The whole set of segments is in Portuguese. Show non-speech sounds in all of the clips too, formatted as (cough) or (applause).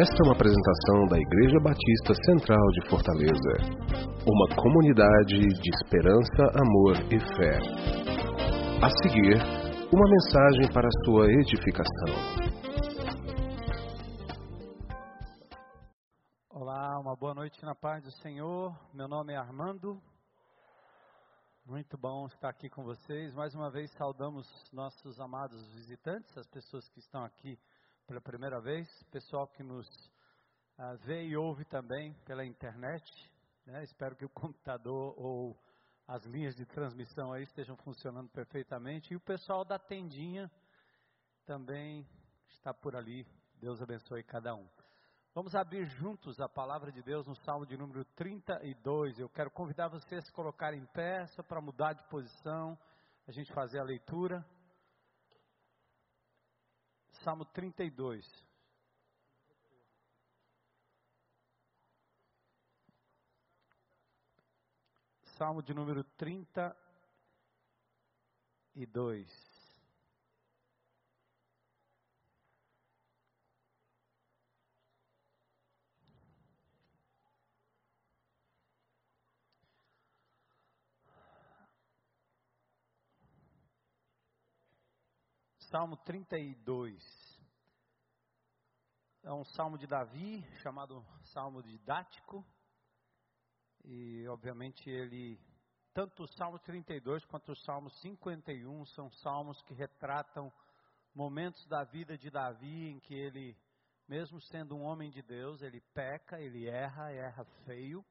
Esta é uma apresentação da Igreja Batista Central de Fortaleza, uma comunidade de esperança, amor e fé. A seguir, uma mensagem para a sua edificação. Olá, uma boa noite na paz do Senhor. Meu nome é Armando. Muito bom estar aqui com vocês. Mais uma vez saudamos nossos amados visitantes, as pessoas que estão aqui pela primeira vez, pessoal que nos uh, vê e ouve também pela internet. Né? Espero que o computador ou as linhas de transmissão aí estejam funcionando perfeitamente. E o pessoal da tendinha também está por ali. Deus abençoe cada um. Vamos abrir juntos a palavra de Deus no Salmo de número 32. Eu quero convidar vocês a se colocarem em pé, só para mudar de posição, a gente fazer a leitura. Salmo 32. Salmo de número 32. Salmo 32. É um salmo de Davi, chamado salmo didático. E, obviamente, ele, tanto o salmo 32 quanto o salmo 51, são salmos que retratam momentos da vida de Davi em que ele, mesmo sendo um homem de Deus, ele peca, ele erra, erra feio,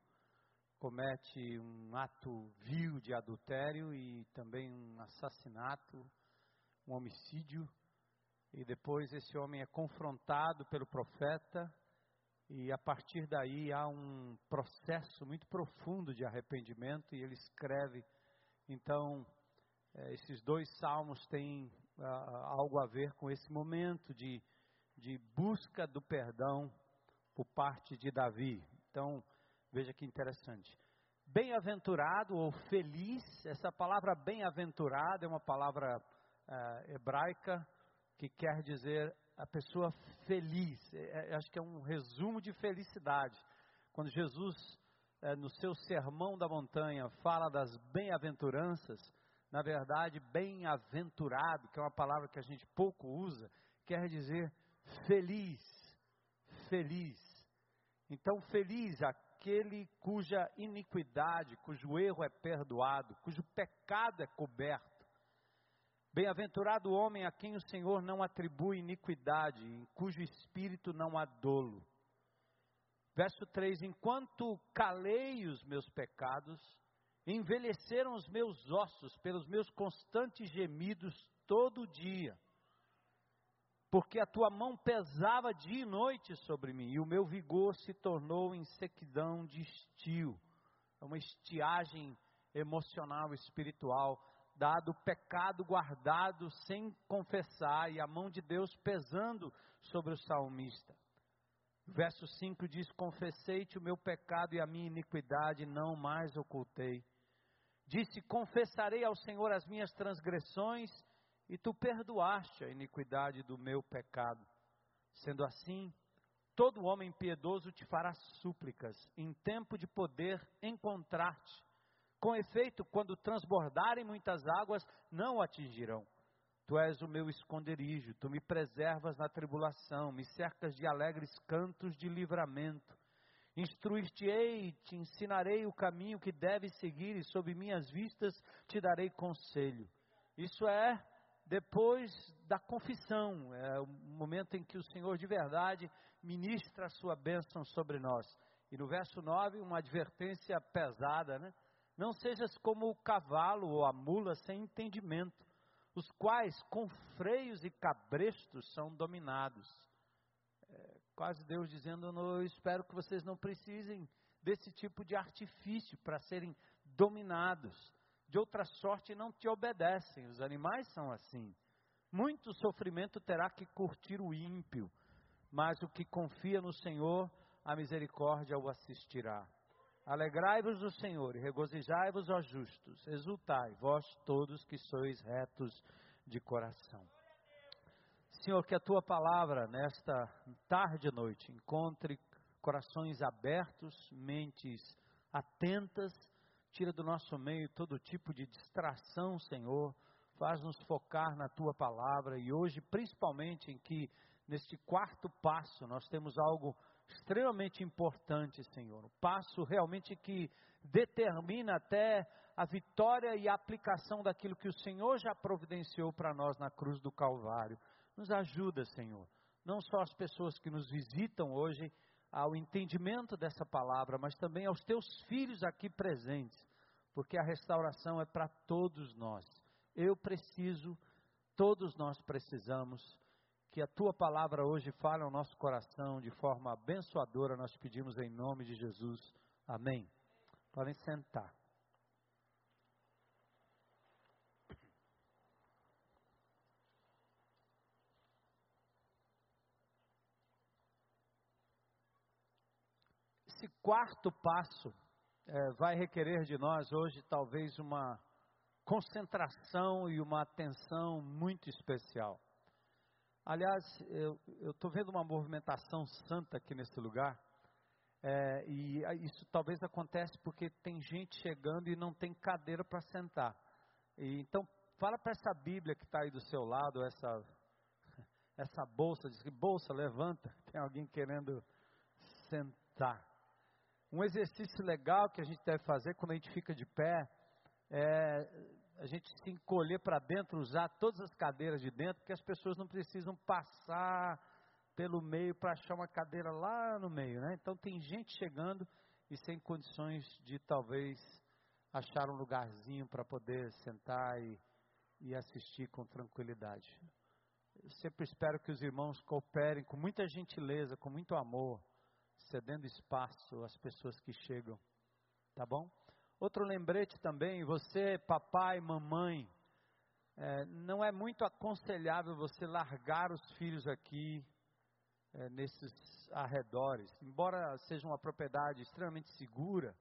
comete um ato vil de adultério e também um assassinato um homicídio, e depois esse homem é confrontado pelo profeta, e a partir daí há um processo muito profundo de arrependimento, e ele escreve. Então, é, esses dois salmos têm ah, algo a ver com esse momento de, de busca do perdão por parte de Davi. Então, veja que interessante. Bem-aventurado ou feliz, essa palavra bem-aventurado é uma palavra uh, hebraica que quer dizer a pessoa feliz. É, é, acho que é um resumo de felicidade. Quando Jesus, é, no seu sermão da montanha, fala das bem-aventuranças, na verdade, bem-aventurado, que é uma palavra que a gente pouco usa, quer dizer feliz. Feliz. Então, feliz aquele cuja iniquidade, cujo erro é perdoado, cujo pecado é coberto Bem-aventurado o homem a quem o Senhor não atribui iniquidade, em cujo espírito não há dolo. Verso 3: Enquanto calei os meus pecados, envelheceram os meus ossos pelos meus constantes gemidos todo dia. Porque a tua mão pesava dia e noite sobre mim, e o meu vigor se tornou em sequidão de estio. É uma estiagem emocional, espiritual dado o pecado guardado sem confessar e a mão de Deus pesando sobre o salmista. Verso 5 diz: Confessei-te o meu pecado e a minha iniquidade não mais ocultei. Disse: Confessarei ao Senhor as minhas transgressões e tu perdoaste a iniquidade do meu pecado. Sendo assim, todo homem piedoso te fará súplicas em tempo de poder encontrar-te. Com efeito, quando transbordarem muitas águas, não o atingirão. Tu és o meu esconderijo, tu me preservas na tribulação, me cercas de alegres cantos de livramento. Instruir-te-ei, te ensinarei o caminho que deves seguir, e sob minhas vistas te darei conselho. Isso é depois da confissão, é o momento em que o Senhor de verdade ministra a sua bênção sobre nós. E no verso 9, uma advertência pesada, né? Não sejas como o cavalo ou a mula sem entendimento, os quais com freios e cabrestos são dominados. É, quase Deus dizendo: Eu espero que vocês não precisem desse tipo de artifício para serem dominados. De outra sorte, não te obedecem. Os animais são assim. Muito sofrimento terá que curtir o ímpio, mas o que confia no Senhor, a misericórdia o assistirá. Alegrai-vos do Senhor e regozijai-vos, ó justos, exultai, vós todos que sois retos de coração. Senhor, que a tua palavra nesta tarde e noite encontre corações abertos, mentes atentas, tira do nosso meio todo tipo de distração, Senhor, faz-nos focar na tua palavra e hoje, principalmente em que neste quarto passo nós temos algo extremamente importante, Senhor, um passo realmente que determina até a vitória e a aplicação daquilo que o Senhor já providenciou para nós na cruz do Calvário. Nos ajuda, Senhor, não só as pessoas que nos visitam hoje ao entendimento dessa palavra, mas também aos teus filhos aqui presentes, porque a restauração é para todos nós. Eu preciso, todos nós precisamos que a tua palavra hoje fale ao nosso coração de forma abençoadora, nós pedimos em nome de Jesus. Amém. Podem sentar. Esse quarto passo é, vai requerer de nós hoje talvez uma concentração e uma atenção muito especial. Aliás, eu estou vendo uma movimentação santa aqui nesse lugar, é, e isso talvez acontece porque tem gente chegando e não tem cadeira para sentar. E, então, fala para essa Bíblia que está aí do seu lado, essa, (laughs) essa bolsa, diz que bolsa, levanta, (laughs) tem alguém querendo sentar. Um exercício legal que a gente deve fazer quando a gente fica de pé é a gente se encolher para dentro, usar todas as cadeiras de dentro, porque as pessoas não precisam passar pelo meio para achar uma cadeira lá no meio, né? Então tem gente chegando e sem condições de talvez achar um lugarzinho para poder sentar e, e assistir com tranquilidade. Eu sempre espero que os irmãos cooperem com muita gentileza, com muito amor, cedendo espaço às pessoas que chegam, tá bom? Outro lembrete também, você, papai, mamãe, é, não é muito aconselhável você largar os filhos aqui é, nesses arredores, embora seja uma propriedade extremamente segura,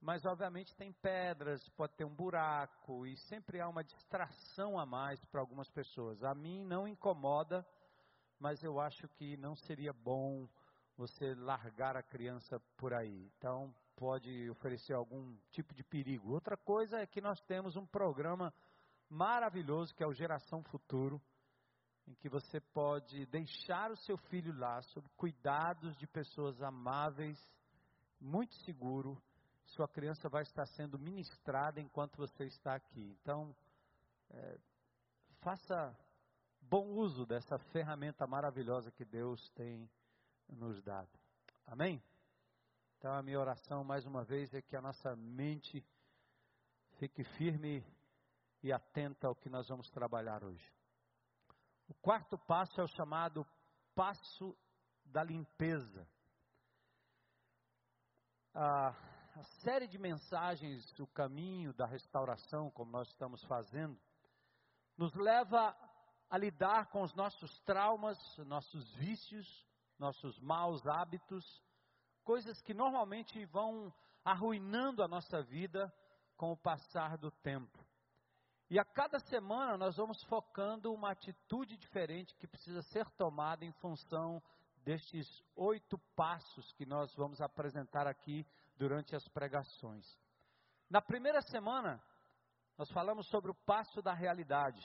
mas obviamente tem pedras, pode ter um buraco e sempre há uma distração a mais para algumas pessoas. A mim não incomoda, mas eu acho que não seria bom você largar a criança por aí. Então, pode oferecer algum tipo de perigo. Outra coisa é que nós temos um programa maravilhoso que é o Geração Futuro, em que você pode deixar o seu filho lá sob cuidados de pessoas amáveis, muito seguro. Sua criança vai estar sendo ministrada enquanto você está aqui. Então, é, faça bom uso dessa ferramenta maravilhosa que Deus tem nos dado. Amém? Então, a minha oração, mais uma vez, é que a nossa mente fique firme e atenta ao que nós vamos trabalhar hoje. O quarto passo é o chamado passo da limpeza. A, a série de mensagens, o caminho da restauração, como nós estamos fazendo, nos leva a lidar com os nossos traumas, nossos vícios, nossos maus hábitos, coisas que normalmente vão arruinando a nossa vida com o passar do tempo. E a cada semana nós vamos focando uma atitude diferente que precisa ser tomada em função destes oito passos que nós vamos apresentar aqui durante as pregações. Na primeira semana, nós falamos sobre o passo da realidade,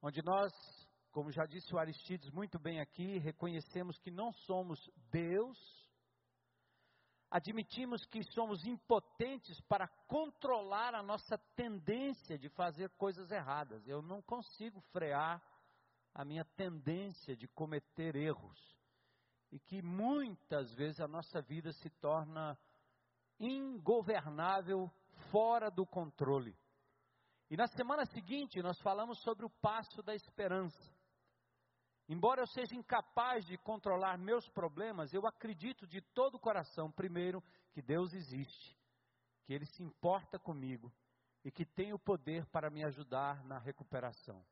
onde nós, como já disse o Aristides muito bem aqui, reconhecemos que não somos Deus, admitimos que somos impotentes para controlar a nossa tendência de fazer coisas erradas. Eu não consigo frear a minha tendência de cometer erros. E que muitas vezes a nossa vida se torna ingovernável, fora do controle. E na semana seguinte nós falamos sobre o passo da esperança. Embora eu seja incapaz de controlar meus problemas, eu acredito de todo o coração, primeiro, que Deus existe, que Ele se importa comigo e que tem o poder para me ajudar na recuperação.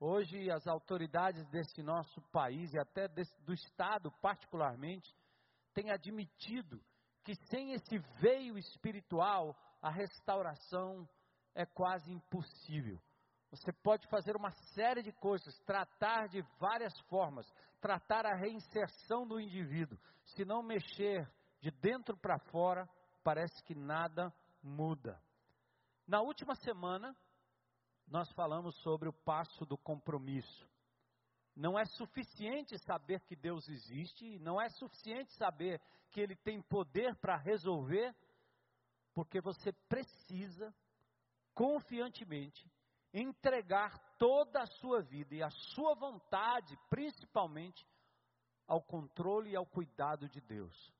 Hoje, as autoridades desse nosso país e até desse, do Estado, particularmente, têm admitido que sem esse veio espiritual, a restauração é quase impossível Você pode fazer uma série de coisas, tratar de várias formas, tratar a reinserção do indivíduo. Se não mexer de dentro para fora, parece que nada muda. Na última semana, nós falamos sobre o passo do compromisso. Não é suficiente saber que Deus existe, não é suficiente saber que Ele tem poder para resolver, porque você precisa, confiantemente, entregar toda a sua vida e a sua vontade, principalmente, ao controle e ao cuidado de Deus.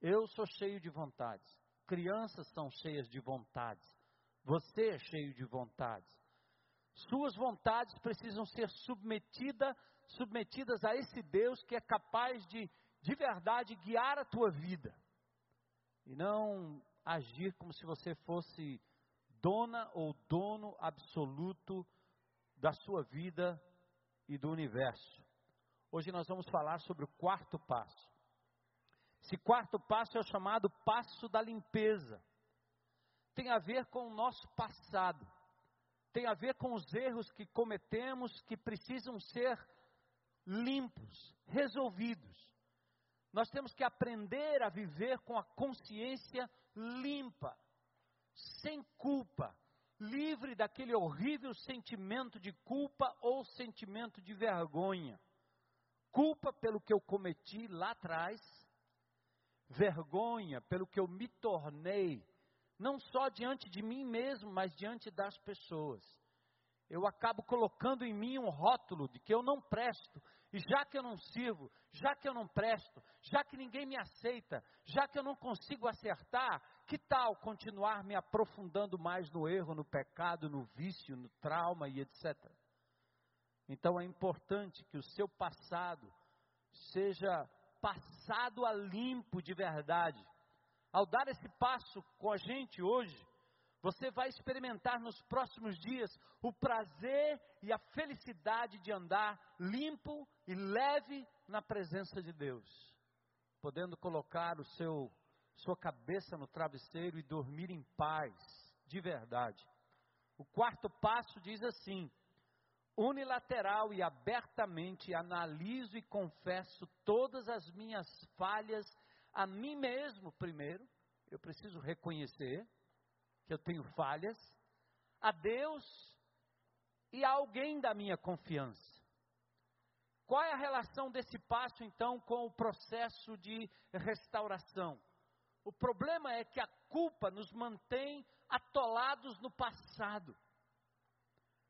Eu sou cheio de vontades, crianças são cheias de vontades, você é cheio de vontades. Suas vontades precisam ser submetida, submetidas a esse Deus que é capaz de, de verdade, guiar a tua vida. E não agir como se você fosse dona ou dono absoluto da sua vida e do universo. Hoje nós vamos falar sobre o quarto passo. Esse quarto passo é o chamado passo da limpeza. Tem a ver com o nosso passado. Tem a ver com os erros que cometemos que precisam ser limpos, resolvidos. Nós temos que aprender a viver com a consciência limpa sem culpa, livre daquele horrível sentimento de culpa ou sentimento de vergonha. Culpa pelo que eu cometi lá atrás, vergonha pelo que eu me tornei, não só diante de mim mesmo, mas diante das pessoas. Eu acabo colocando em mim um rótulo de que eu não presto, e já que eu não sirvo, já que eu não presto, já que ninguém me aceita, já que eu não consigo acertar, que tal continuar me aprofundando mais no erro, no pecado, no vício, no trauma e etc. Então é importante que o seu passado seja passado a limpo de verdade. Ao dar esse passo com a gente hoje, você vai experimentar nos próximos dias o prazer e a felicidade de andar limpo e leve na presença de Deus, podendo colocar o seu sua cabeça no travesseiro e dormir em paz, de verdade. O quarto passo diz assim: unilateral e abertamente analiso e confesso todas as minhas falhas a mim mesmo primeiro, eu preciso reconhecer eu tenho falhas, a Deus e a alguém da minha confiança. Qual é a relação desse passo então com o processo de restauração? O problema é que a culpa nos mantém atolados no passado.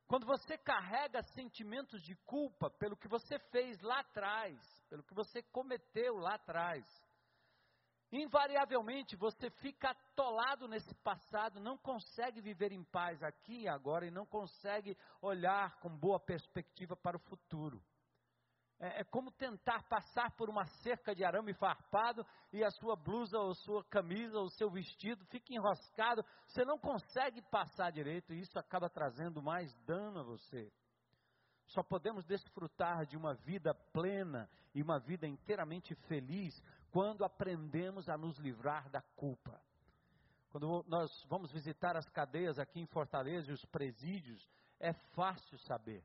Quando você carrega sentimentos de culpa pelo que você fez lá atrás, pelo que você cometeu lá atrás, invariavelmente você fica atolado nesse passado, não consegue viver em paz aqui e agora e não consegue olhar com boa perspectiva para o futuro é, é como tentar passar por uma cerca de arame farpado e a sua blusa ou sua camisa ou seu vestido fica enroscado, você não consegue passar direito e isso acaba trazendo mais dano a você. Só podemos desfrutar de uma vida plena e uma vida inteiramente feliz quando aprendemos a nos livrar da culpa. Quando nós vamos visitar as cadeias aqui em Fortaleza e os presídios, é fácil saber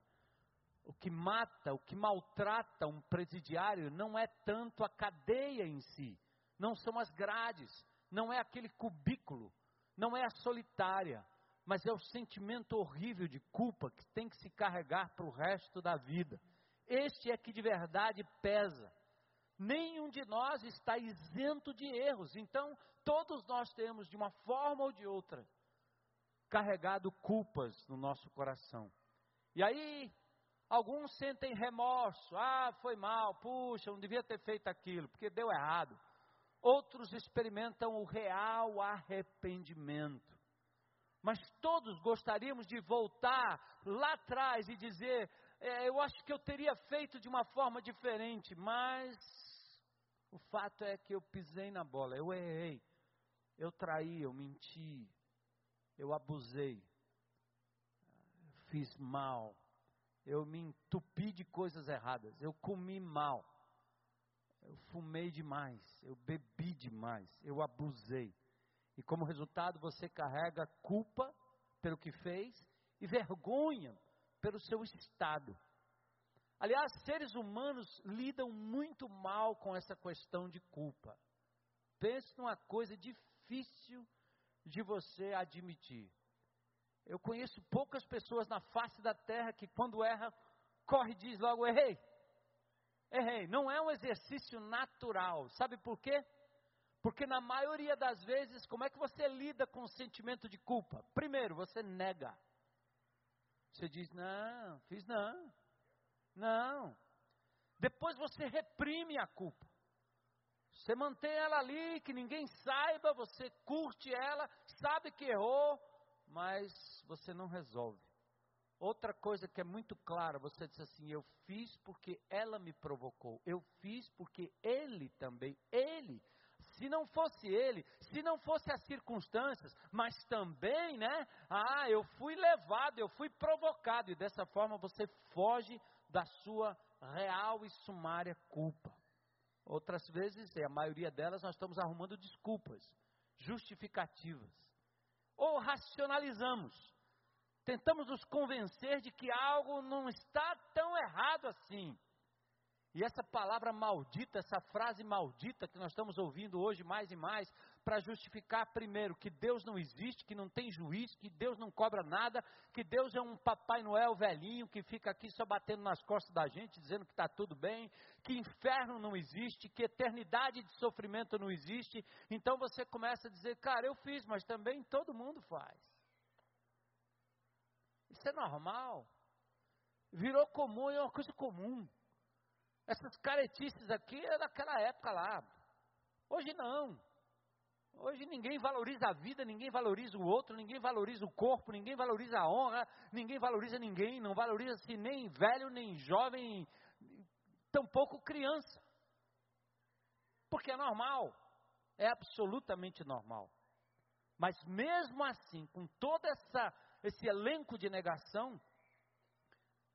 o que mata, o que maltrata um presidiário não é tanto a cadeia em si, não são as grades, não é aquele cubículo, não é a solitária, mas é o sentimento horrível de culpa que tem que se carregar para o resto da vida. Este é que de verdade pesa. Nenhum de nós está isento de erros, então todos nós temos, de uma forma ou de outra, carregado culpas no nosso coração. E aí, Alguns sentem remorso, ah, foi mal, puxa, não devia ter feito aquilo, porque deu errado. Outros experimentam o real arrependimento. Mas todos gostaríamos de voltar lá atrás e dizer: é, eu acho que eu teria feito de uma forma diferente, mas o fato é que eu pisei na bola, eu errei, eu traí, eu menti, eu abusei, fiz mal eu me entupi de coisas erradas, eu comi mal, eu fumei demais, eu bebi demais, eu abusei. E como resultado você carrega culpa pelo que fez e vergonha pelo seu estado. Aliás, seres humanos lidam muito mal com essa questão de culpa. Pense numa coisa difícil de você admitir. Eu conheço poucas pessoas na face da terra que, quando erra, corre e diz logo: errei. Errei. Não é um exercício natural. Sabe por quê? Porque na maioria das vezes, como é que você lida com o sentimento de culpa? Primeiro, você nega. Você diz: não, fiz não. Não. Depois você reprime a culpa. Você mantém ela ali, que ninguém saiba, você curte ela, sabe que errou, mas você não resolve. Outra coisa que é muito clara, você diz assim: eu fiz porque ela me provocou, eu fiz porque ele também, ele. Se não fosse ele, se não fosse as circunstâncias, mas também, né? Ah, eu fui levado, eu fui provocado, e dessa forma você foge da sua real e sumária culpa. Outras vezes, e a maioria delas, nós estamos arrumando desculpas, justificativas. Ou racionalizamos. Tentamos nos convencer de que algo não está tão errado assim. E essa palavra maldita, essa frase maldita que nós estamos ouvindo hoje mais e mais, para justificar, primeiro, que Deus não existe, que não tem juiz, que Deus não cobra nada, que Deus é um Papai Noel velhinho que fica aqui só batendo nas costas da gente, dizendo que está tudo bem, que inferno não existe, que eternidade de sofrimento não existe. Então você começa a dizer, cara, eu fiz, mas também todo mundo faz. Isso é normal. Virou comum, é uma coisa comum. Essas caretices aqui é daquela época lá. Hoje não. Hoje ninguém valoriza a vida, ninguém valoriza o outro, ninguém valoriza o corpo, ninguém valoriza a honra, ninguém valoriza ninguém, não valoriza-se nem velho, nem jovem, tampouco criança. Porque é normal, é absolutamente normal. Mas mesmo assim, com todo essa, esse elenco de negação,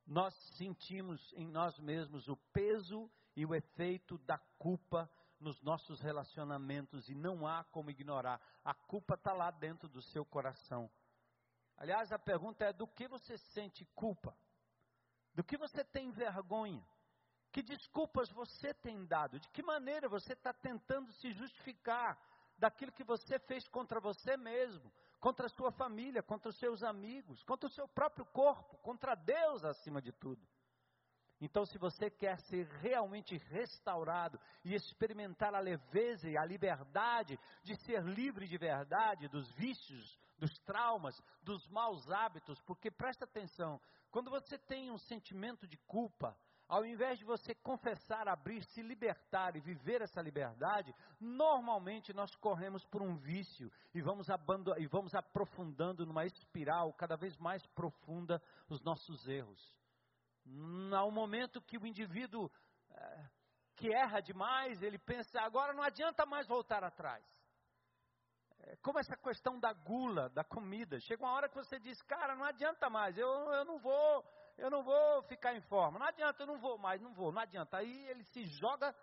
nós sentimos em nós mesmos o peso e o efeito da culpa nos nossos relacionamentos e não há como ignorar. A culpa está lá dentro do seu coração. Aliás, a pergunta é: do que você sente culpa? Do que você tem vergonha? Que desculpas você tem dado? De que maneira você está tentando se justificar daquilo que você fez contra você mesmo? contra a sua família, contra os seus amigos, contra o seu próprio corpo, contra Deus acima de tudo. Então, se você quer ser realmente restaurado e experimentar a leveza e a liberdade de ser livre de verdade dos vícios, dos traumas, dos maus hábitos, porque presta atenção, quando você tem um sentimento de culpa, ao invés de você confessar, abrir, se libertar e viver essa liberdade, normalmente nós corremos por um vício e vamos, e vamos aprofundando numa espiral cada vez mais profunda os nossos erros. Um momento que o indivíduo é, que erra demais, ele pensa, agora não adianta mais voltar atrás. É, como essa questão da gula, da comida. Chega uma hora que você diz, cara, não adianta mais, eu, eu não vou eu não vou ficar em forma. Não adianta, eu não vou mais, não vou, não adianta. Aí ele se joga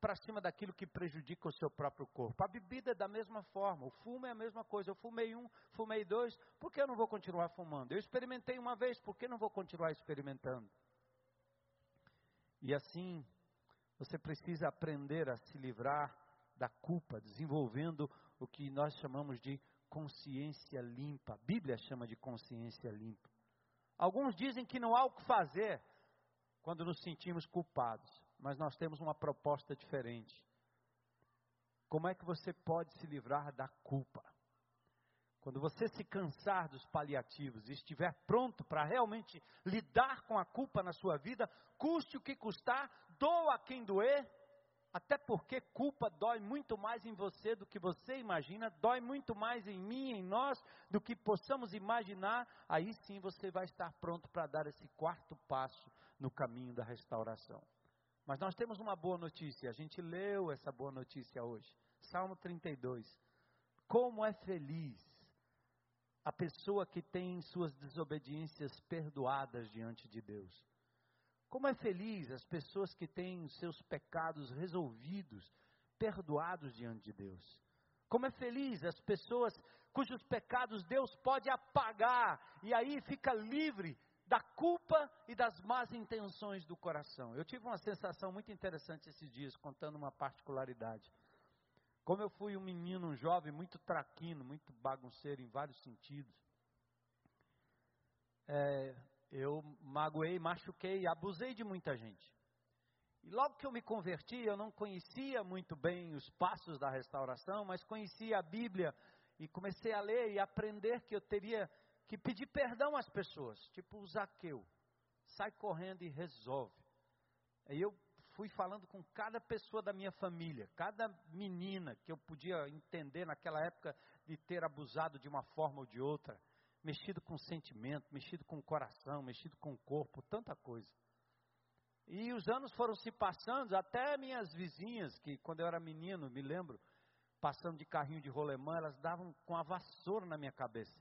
para cima daquilo que prejudica o seu próprio corpo. A bebida é da mesma forma, o fumo é a mesma coisa. Eu fumei um, fumei dois, por que eu não vou continuar fumando? Eu experimentei uma vez, por que não vou continuar experimentando? E assim, você precisa aprender a se livrar da culpa, desenvolvendo o que nós chamamos de consciência limpa. A Bíblia chama de consciência limpa. Alguns dizem que não há o que fazer quando nos sentimos culpados, mas nós temos uma proposta diferente. Como é que você pode se livrar da culpa? Quando você se cansar dos paliativos e estiver pronto para realmente lidar com a culpa na sua vida, custe o que custar, doa quem doer, até porque culpa dói muito mais em você do que você imagina, dói muito mais em mim, em nós, do que possamos imaginar. Aí sim você vai estar pronto para dar esse quarto passo no caminho da restauração. Mas nós temos uma boa notícia, a gente leu essa boa notícia hoje. Salmo 32. Como é feliz a pessoa que tem suas desobediências perdoadas diante de Deus. Como é feliz as pessoas que têm seus pecados resolvidos, perdoados diante de Deus. Como é feliz as pessoas cujos pecados Deus pode apagar e aí fica livre da culpa e das más intenções do coração. Eu tive uma sensação muito interessante esses dias, contando uma particularidade. Como eu fui um menino, um jovem muito traquino, muito bagunceiro em vários sentidos, é, eu magoei, machuquei, abusei de muita gente. E logo que eu me converti, eu não conhecia muito bem os passos da restauração, mas conhecia a Bíblia e comecei a ler e aprender que eu teria que pedir perdão às pessoas, tipo o Zaqueu. Sai correndo e resolve. Aí eu fui falando com cada pessoa da minha família, cada menina que eu podia entender naquela época de ter abusado de uma forma ou de outra, mexido com sentimento, mexido com o coração, mexido com o corpo, tanta coisa. E os anos foram se passando, até minhas vizinhas, que quando eu era menino, me lembro, passando de carrinho de rolemã, elas davam com a vassoura na minha cabeça.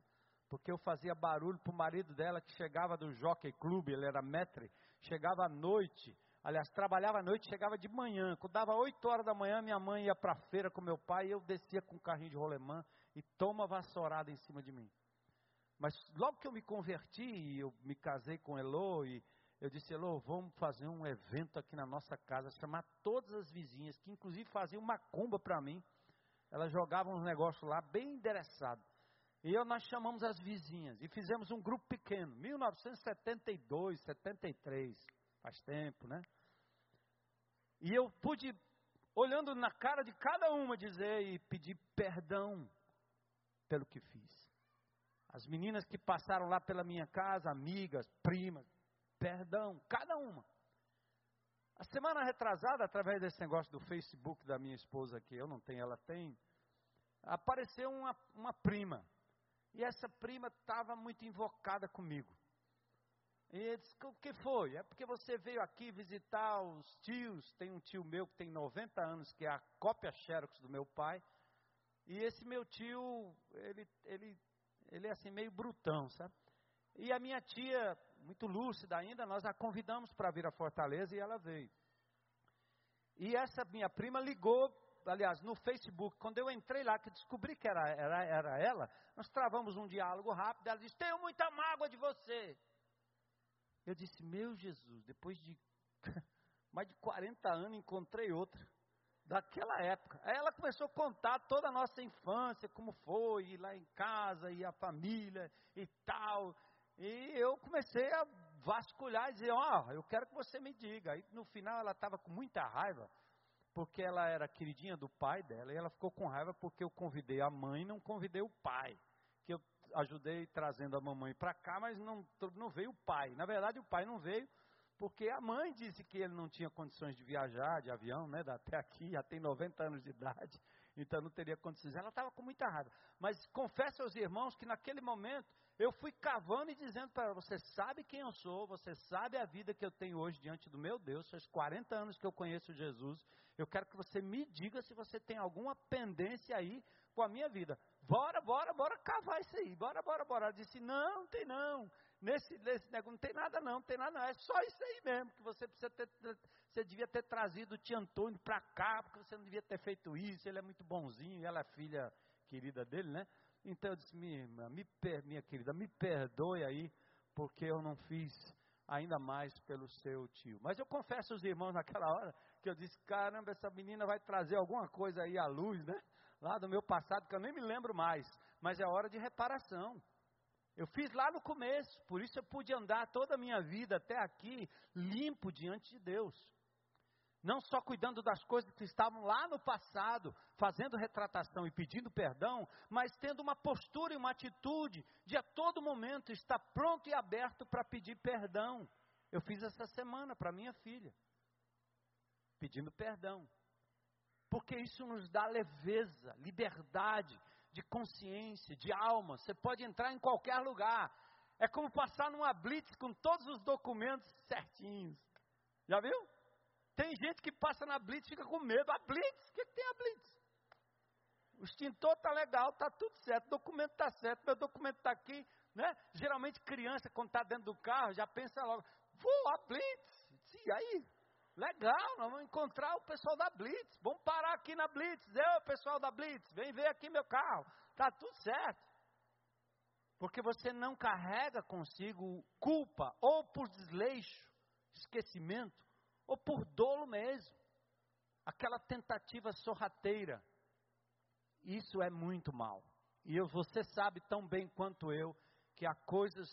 Porque eu fazia barulho para o marido dela que chegava do Jockey Club, ele era metre, chegava à noite, Aliás, trabalhava à noite, chegava de manhã. Quando dava 8 horas da manhã, minha mãe ia para a feira com meu pai e eu descia com um carrinho de rolemã e toma vassourada em cima de mim. Mas logo que eu me converti, eu me casei com Elo e eu disse, Elo, vamos fazer um evento aqui na nossa casa, chamar todas as vizinhas, que inclusive faziam macumba para mim. Elas jogavam uns negócios lá bem endereçado. E eu, nós chamamos as vizinhas e fizemos um grupo pequeno, 1972, 73, faz tempo, né? E eu pude, olhando na cara de cada uma, dizer e pedir perdão pelo que fiz. As meninas que passaram lá pela minha casa, amigas, primas, perdão, cada uma. A semana retrasada, através desse negócio do Facebook da minha esposa, que eu não tenho, ela tem, apareceu uma, uma prima. E essa prima estava muito invocada comigo. E ele disse, o que foi? É porque você veio aqui visitar os tios, tem um tio meu que tem 90 anos, que é a cópia xerox do meu pai, e esse meu tio, ele, ele, ele é assim meio brutão, sabe? E a minha tia, muito lúcida ainda, nós a convidamos para vir a Fortaleza e ela veio. E essa minha prima ligou, aliás, no Facebook, quando eu entrei lá, que descobri que era, era, era ela, nós travamos um diálogo rápido, ela disse, tenho muita mágoa de você. Eu disse, meu Jesus, depois de (laughs) mais de 40 anos encontrei outra, daquela época. Aí ela começou a contar toda a nossa infância, como foi, lá em casa, e a família e tal. E eu comecei a vasculhar e dizer, ó, oh, eu quero que você me diga. Aí no final ela estava com muita raiva, porque ela era queridinha do pai dela, e ela ficou com raiva porque eu convidei a mãe não convidei o pai. Que eu ajudei trazendo a mamãe para cá, mas não, não veio o pai. Na verdade, o pai não veio porque a mãe disse que ele não tinha condições de viajar de avião, né, até aqui, já tem 90 anos de idade, então não teria condições. Ela estava com muita raiva. Mas confesso aos irmãos que naquele momento eu fui cavando e dizendo para ela: Você sabe quem eu sou, você sabe a vida que eu tenho hoje diante do meu Deus, faz 40 anos que eu conheço Jesus. Eu quero que você me diga se você tem alguma pendência aí com a minha vida. Bora, bora, bora cavar isso aí. Bora, bora, bora. Ela disse: Não, não tem não. Nesse, nesse negócio não tem nada não, não tem nada não. É só isso aí mesmo que você precisa ter, você devia ter trazido o tio Antônio para cá, porque você não devia ter feito isso. Ele é muito bonzinho, ela é filha querida dele, né? Então eu disse: Minha irmã, me, minha querida, me perdoe aí, porque eu não fiz ainda mais pelo seu tio. Mas eu confesso aos irmãos naquela hora que eu disse: caramba, essa menina vai trazer alguma coisa aí à luz, né? lá do meu passado, que eu nem me lembro mais, mas é hora de reparação. Eu fiz lá no começo, por isso eu pude andar toda a minha vida até aqui limpo diante de Deus. Não só cuidando das coisas que estavam lá no passado, fazendo retratação e pedindo perdão, mas tendo uma postura e uma atitude de a todo momento estar pronto e aberto para pedir perdão. Eu fiz essa semana para minha filha, pedindo perdão porque isso nos dá leveza, liberdade de consciência, de alma. Você pode entrar em qualquer lugar. É como passar numa blitz com todos os documentos certinhos. Já viu? Tem gente que passa na blitz e fica com medo. A blitz? O que, que tem a blitz? O extintor está legal, está tudo certo, o documento está certo, meu documento está aqui. Né? Geralmente criança, quando está dentro do carro, já pensa logo, vou a blitz. E aí? Legal, nós vamos encontrar o pessoal da Blitz. Vamos parar aqui na Blitz. Eu, pessoal da Blitz, vem ver aqui meu carro. Tá tudo certo. Porque você não carrega consigo culpa, ou por desleixo, esquecimento, ou por dolo mesmo. Aquela tentativa sorrateira. Isso é muito mal. E você sabe tão bem quanto eu que há coisas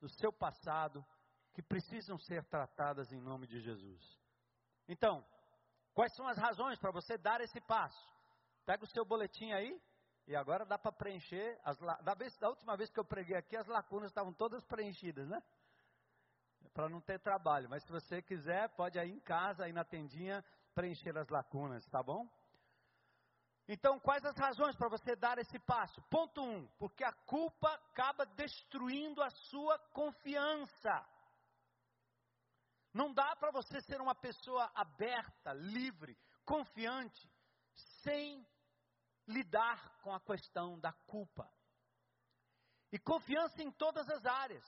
do seu passado que precisam ser tratadas em nome de Jesus. Então, quais são as razões para você dar esse passo? Pega o seu boletim aí, e agora dá para preencher. As, da, vez, da última vez que eu preguei aqui, as lacunas estavam todas preenchidas, né? Para não ter trabalho. Mas se você quiser, pode aí em casa, aí na tendinha, preencher as lacunas, tá bom? Então, quais as razões para você dar esse passo? Ponto um, porque a culpa acaba destruindo a sua confiança. Não dá para você ser uma pessoa aberta, livre, confiante, sem lidar com a questão da culpa. E confiança em todas as áreas.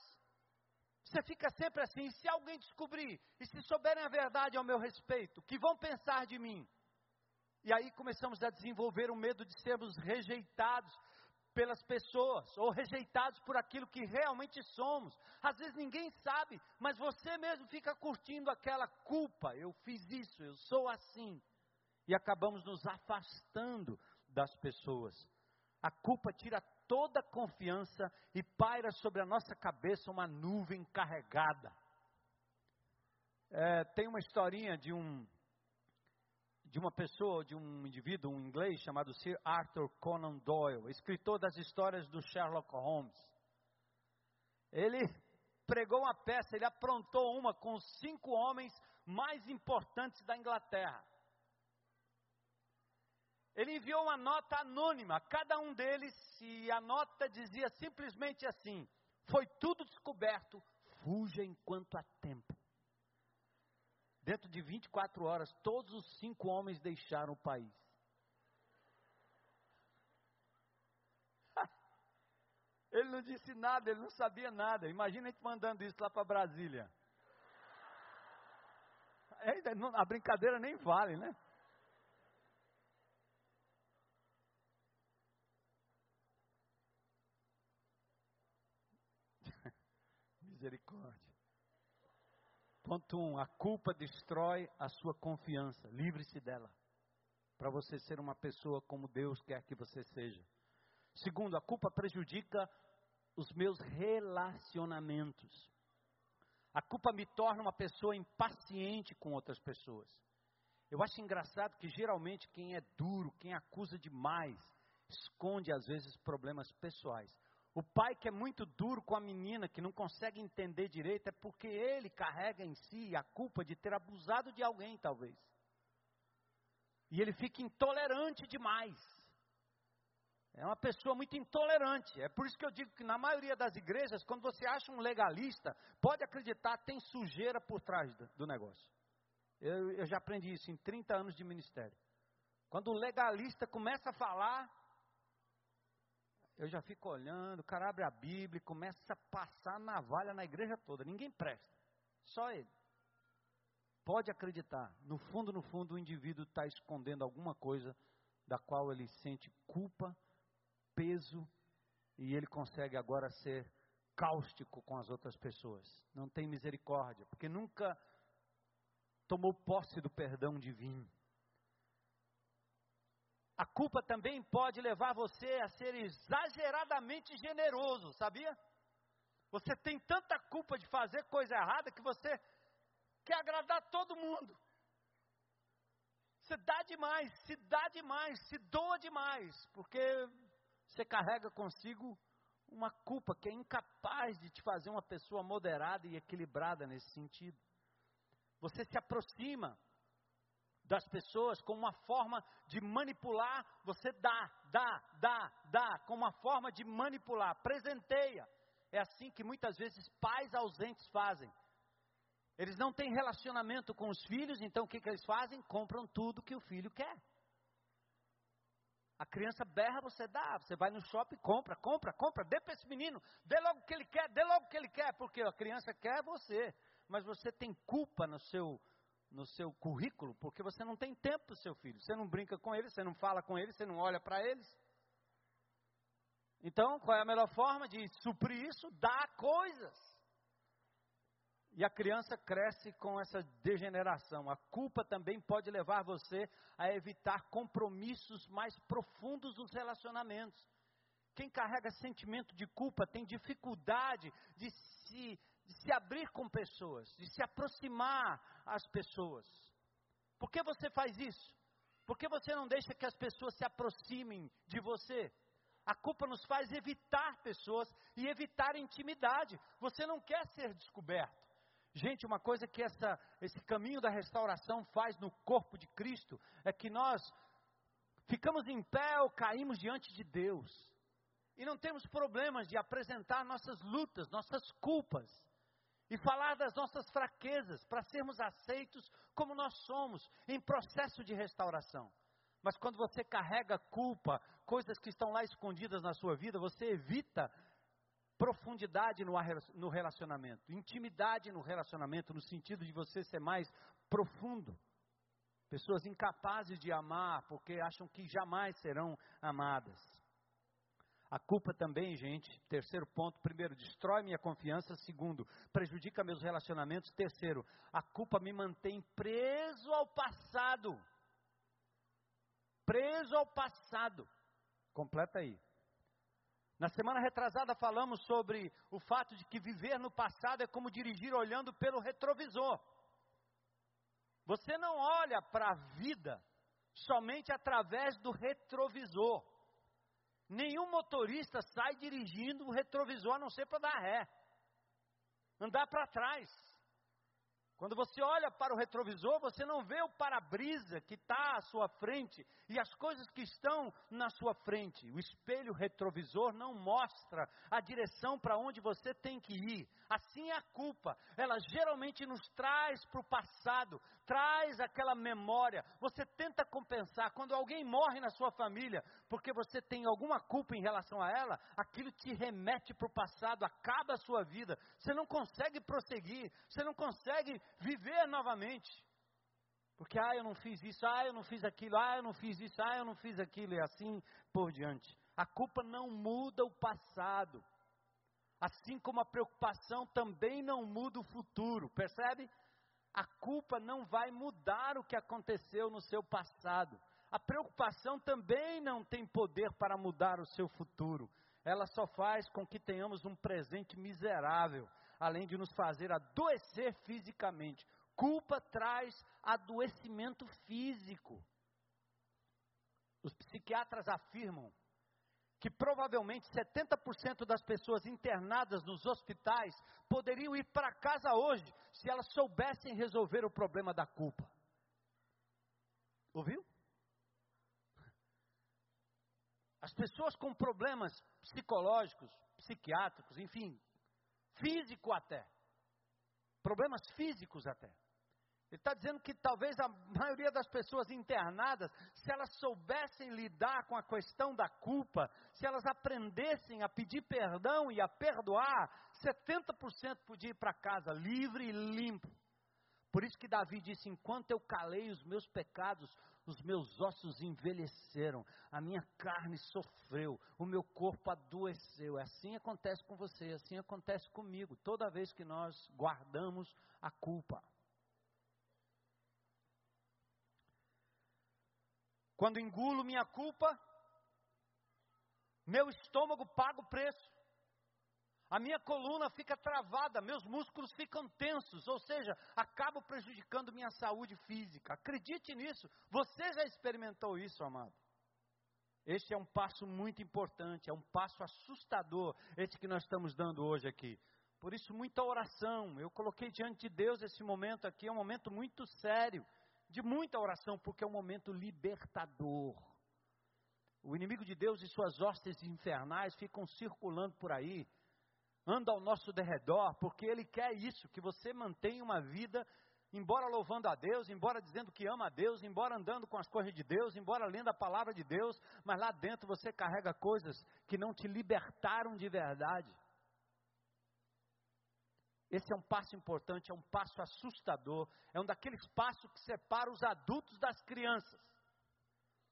Você fica sempre assim, se alguém descobrir, e se souberem a verdade ao meu respeito, que vão pensar de mim? E aí começamos a desenvolver o medo de sermos rejeitados pelas pessoas, ou rejeitados por aquilo que realmente somos. Às vezes ninguém sabe, mas você mesmo fica curtindo aquela culpa. Eu fiz isso, eu sou assim. E acabamos nos afastando das pessoas. A culpa tira toda confiança e paira sobre a nossa cabeça uma nuvem carregada. É, tem uma historinha de um de uma pessoa, de um indivíduo, um inglês chamado Sir Arthur Conan Doyle, escritor das histórias do Sherlock Holmes. Ele pregou uma peça, ele aprontou uma com os cinco homens mais importantes da Inglaterra. Ele enviou uma nota anônima cada um deles e a nota dizia simplesmente assim: Foi tudo descoberto, fuja enquanto há tempo. Dentro de 24 horas, todos os cinco homens deixaram o país. (laughs) Ele não disse nada, ele não sabia nada. Imagina a gente mandando isso lá para Brasília. A brincadeira nem vale, né? Misericórdia. Ponto 1. Um, a culpa destrói a sua confiança. Livre-se dela. Para você ser uma pessoa como Deus quer que você seja. Segundo, a culpa prejudica os meus relacionamentos. A culpa me torna uma pessoa impaciente com outras pessoas. Eu acho engraçado que geralmente quem é duro, quem acusa demais, esconde às vezes problemas pessoais. O pai que é muito duro com a menina, que não consegue entender direito, é porque ele carrega em si a culpa de ter abusado de alguém, talvez. E ele fica intolerante demais. É uma pessoa muito intolerante. É por isso que eu digo que na maioria das igrejas, quando você acha um legalista, pode acreditar, tem sujeira por trás do negócio. Eu, eu já aprendi isso em 30 anos de ministério. Quando o legalista começa a falar, eu já fico olhando, o cara abre a Bíblia e começa a passar navalha na igreja toda. Ninguém presta, só ele. Pode acreditar, no fundo, no fundo, o indivíduo está escondendo alguma coisa da qual ele sente culpa, peso, e ele consegue agora ser cáustico com as outras pessoas. Não tem misericórdia, porque nunca tomou posse do perdão divino. A culpa também pode levar você a ser exageradamente generoso, sabia? Você tem tanta culpa de fazer coisa errada que você quer agradar todo mundo. Você dá demais, se dá demais, se doa demais, porque você carrega consigo uma culpa que é incapaz de te fazer uma pessoa moderada e equilibrada nesse sentido. Você se aproxima das pessoas como uma forma de manipular, você dá, dá, dá, dá, como uma forma de manipular, presenteia. É assim que muitas vezes pais ausentes fazem. Eles não têm relacionamento com os filhos, então o que, que eles fazem? Compram tudo que o filho quer. A criança berra, você dá. Você vai no shopping, compra, compra, compra. Dê para esse menino. Dê logo o que ele quer, dê logo o que ele quer. Porque a criança quer você. Mas você tem culpa no seu no seu currículo, porque você não tem tempo para o seu filho. Você não brinca com ele, você não fala com ele, você não olha para eles. Então, qual é a melhor forma de suprir isso? Dar coisas. E a criança cresce com essa degeneração. A culpa também pode levar você a evitar compromissos mais profundos nos relacionamentos. Quem carrega sentimento de culpa tem dificuldade de se, de se abrir com pessoas, de se aproximar às pessoas. Por que você faz isso? Por que você não deixa que as pessoas se aproximem de você? A culpa nos faz evitar pessoas e evitar intimidade. Você não quer ser descoberto. Gente, uma coisa que essa, esse caminho da restauração faz no corpo de Cristo é que nós ficamos em pé ou caímos diante de Deus. E não temos problemas de apresentar nossas lutas, nossas culpas. E falar das nossas fraquezas, para sermos aceitos como nós somos, em processo de restauração. Mas quando você carrega culpa, coisas que estão lá escondidas na sua vida, você evita profundidade no relacionamento, intimidade no relacionamento, no sentido de você ser mais profundo. Pessoas incapazes de amar porque acham que jamais serão amadas. A culpa também, gente, terceiro ponto, primeiro, destrói minha confiança, segundo, prejudica meus relacionamentos, terceiro, a culpa me mantém preso ao passado. Preso ao passado. Completa aí. Na semana retrasada falamos sobre o fato de que viver no passado é como dirigir olhando pelo retrovisor. Você não olha para a vida somente através do retrovisor. Nenhum motorista sai dirigindo o retrovisor a não ser para dar ré, andar para trás. Quando você olha para o retrovisor, você não vê o para-brisa que está à sua frente e as coisas que estão na sua frente. O espelho retrovisor não mostra a direção para onde você tem que ir. Assim é a culpa. Ela geralmente nos traz para o passado, traz aquela memória. Você tenta compensar. Quando alguém morre na sua família, porque você tem alguma culpa em relação a ela, aquilo te remete para o passado, acaba a sua vida. Você não consegue prosseguir, você não consegue viver novamente. Porque, ah, eu não fiz isso, ah, eu não fiz aquilo, ah, eu não fiz isso, ah, eu não fiz aquilo, e assim por diante. A culpa não muda o passado. Assim como a preocupação também não muda o futuro, percebe? A culpa não vai mudar o que aconteceu no seu passado. A preocupação também não tem poder para mudar o seu futuro. Ela só faz com que tenhamos um presente miserável, além de nos fazer adoecer fisicamente. Culpa traz adoecimento físico. Os psiquiatras afirmam que provavelmente 70% das pessoas internadas nos hospitais poderiam ir para casa hoje se elas soubessem resolver o problema da culpa. Ouviu? As pessoas com problemas psicológicos, psiquiátricos, enfim, físico até, problemas físicos até, ele está dizendo que talvez a maioria das pessoas internadas, se elas soubessem lidar com a questão da culpa, se elas aprendessem a pedir perdão e a perdoar, 70% podia ir para casa livre e limpo. Por isso que Davi disse: Enquanto eu calei os meus pecados, os meus ossos envelheceram, a minha carne sofreu, o meu corpo adoeceu. Assim acontece com você, assim acontece comigo, toda vez que nós guardamos a culpa. Quando engulo minha culpa, meu estômago paga o preço. A minha coluna fica travada, meus músculos ficam tensos, ou seja, acabo prejudicando minha saúde física. Acredite nisso. Você já experimentou isso, amado? Este é um passo muito importante, é um passo assustador, esse que nós estamos dando hoje aqui. Por isso, muita oração. Eu coloquei diante de Deus esse momento aqui, é um momento muito sério de muita oração, porque é um momento libertador. O inimigo de Deus e suas hostes infernais ficam circulando por aí, anda ao nosso derredor, porque ele quer isso, que você mantenha uma vida, embora louvando a Deus, embora dizendo que ama a Deus, embora andando com as coisas de Deus, embora lendo a palavra de Deus, mas lá dentro você carrega coisas que não te libertaram de verdade. Esse é um passo importante, é um passo assustador, é um daqueles passos que separa os adultos das crianças.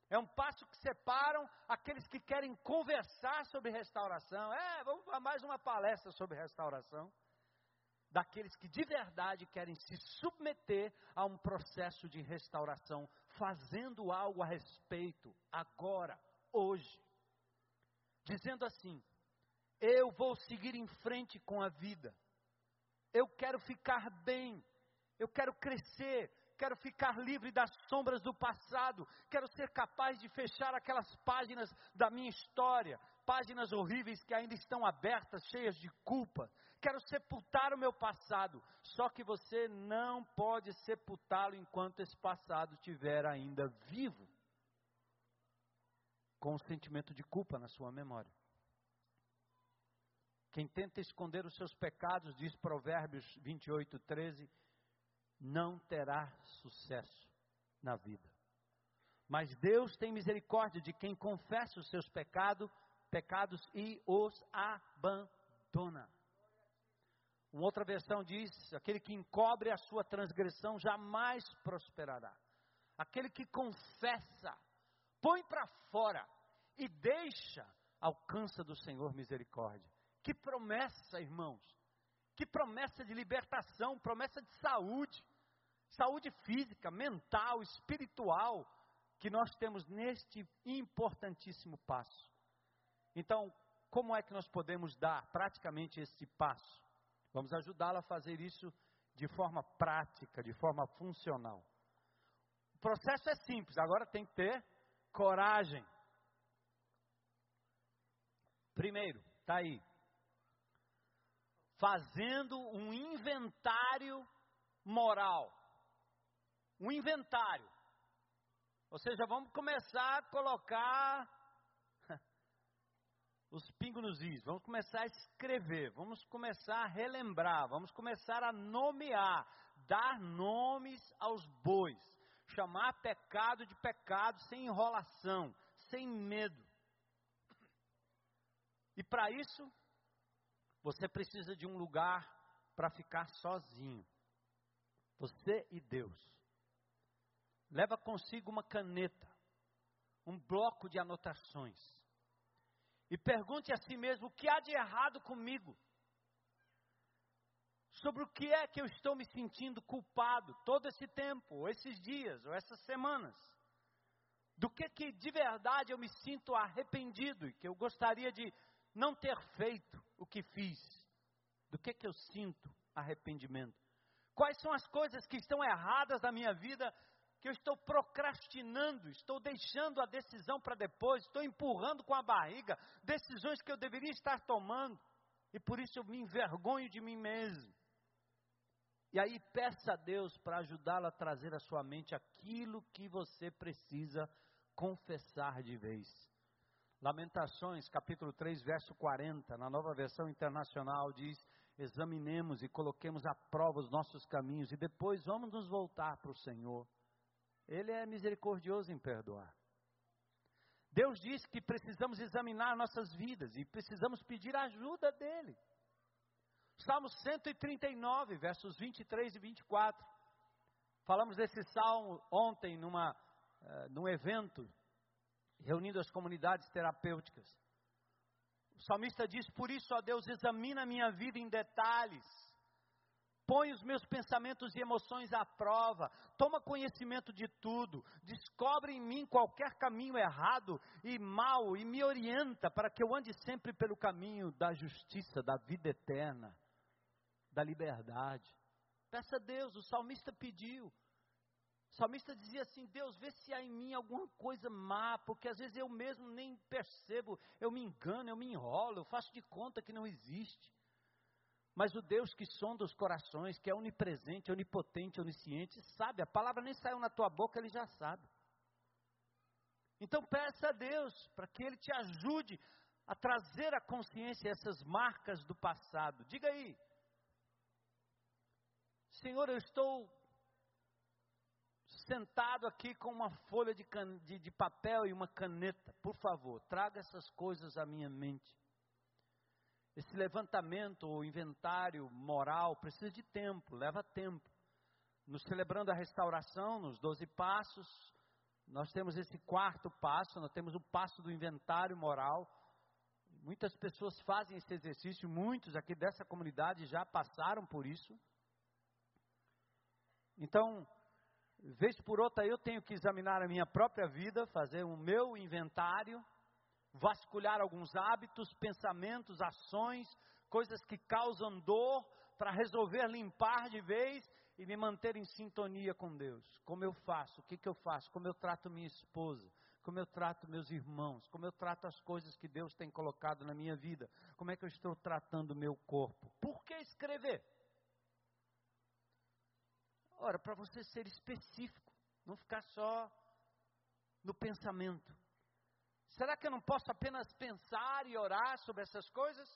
É um passo que separam aqueles que querem conversar sobre restauração. É, vamos a mais uma palestra sobre restauração. Daqueles que de verdade querem se submeter a um processo de restauração, fazendo algo a respeito, agora, hoje. Dizendo assim: eu vou seguir em frente com a vida. Eu quero ficar bem. Eu quero crescer quero ficar livre das sombras do passado, quero ser capaz de fechar aquelas páginas da minha história, páginas horríveis que ainda estão abertas, cheias de culpa. Quero sepultar o meu passado, só que você não pode sepultá-lo enquanto esse passado estiver ainda vivo, com o sentimento de culpa na sua memória. Quem tenta esconder os seus pecados, diz Provérbios 28, 13, não terá sucesso na vida. Mas Deus tem misericórdia de quem confessa os seus pecados, pecados e os abandona. Uma outra versão diz: aquele que encobre a sua transgressão jamais prosperará. Aquele que confessa, põe para fora e deixa, alcança do Senhor misericórdia. Que promessa, irmãos! Que promessa de libertação, promessa de saúde, saúde física, mental, espiritual, que nós temos neste importantíssimo passo. Então, como é que nós podemos dar praticamente esse passo? Vamos ajudá-la a fazer isso de forma prática, de forma funcional. O processo é simples, agora tem que ter coragem. Primeiro, está aí, fazendo um inventário moral. Um inventário. Ou seja, vamos começar a colocar (laughs) os pingos nos is, vamos começar a escrever, vamos começar a relembrar, vamos começar a nomear, dar nomes aos bois, chamar pecado de pecado sem enrolação, sem medo. E para isso, você precisa de um lugar para ficar sozinho. Você e Deus. Leva consigo uma caneta, um bloco de anotações. E pergunte a si mesmo o que há de errado comigo. Sobre o que é que eu estou me sentindo culpado todo esse tempo, ou esses dias, ou essas semanas. Do que que de verdade eu me sinto arrependido e que eu gostaria de não ter feito o que fiz. Do que que eu sinto arrependimento? Quais são as coisas que estão erradas na minha vida que eu estou procrastinando, estou deixando a decisão para depois, estou empurrando com a barriga decisões que eu deveria estar tomando, e por isso eu me envergonho de mim mesmo. E aí peça a Deus para ajudá-lo a trazer à sua mente aquilo que você precisa confessar de vez. Lamentações, capítulo 3, verso 40, na nova versão internacional, diz: Examinemos e coloquemos à prova os nossos caminhos e depois vamos nos voltar para o Senhor. Ele é misericordioso em perdoar. Deus diz que precisamos examinar nossas vidas e precisamos pedir a ajuda dEle. Salmo 139, versos 23 e 24. Falamos desse salmo ontem numa, uh, num evento reunindo as comunidades terapêuticas. O salmista diz: Por isso, ó Deus, examina a minha vida em detalhes, põe os meus pensamentos e emoções à prova, toma conhecimento de tudo, descobre em mim qualquer caminho errado e mal e me orienta para que eu ande sempre pelo caminho da justiça, da vida eterna, da liberdade. Peça a Deus, o salmista pediu. Salmista dizia assim: Deus, vê se há em mim alguma coisa má, porque às vezes eu mesmo nem percebo, eu me engano, eu me enrolo, eu faço de conta que não existe. Mas o Deus que sonda os corações, que é onipresente, onipotente, onisciente, sabe, a palavra nem saiu na tua boca, ele já sabe. Então peça a Deus para que ele te ajude a trazer à consciência essas marcas do passado. Diga aí, Senhor, eu estou sentado aqui com uma folha de, can, de, de papel e uma caneta. Por favor, traga essas coisas à minha mente. Esse levantamento ou inventário moral precisa de tempo, leva tempo. Nos celebrando a restauração, nos doze passos, Nós temos esse quarto passo, nós temos o passo do inventário moral. Muitas pessoas fazem esse exercício, muitos aqui dessa comunidade já passaram por isso. Então, vez por outra, eu tenho que examinar a minha própria vida, fazer o meu inventário, vasculhar alguns hábitos, pensamentos, ações, coisas que causam dor, para resolver limpar de vez e me manter em sintonia com Deus. Como eu faço? O que, que eu faço? Como eu trato minha esposa? Como eu trato meus irmãos? Como eu trato as coisas que Deus tem colocado na minha vida? Como é que eu estou tratando o meu corpo? Por que escrever? Ora, para você ser específico, não ficar só no pensamento. Será que eu não posso apenas pensar e orar sobre essas coisas?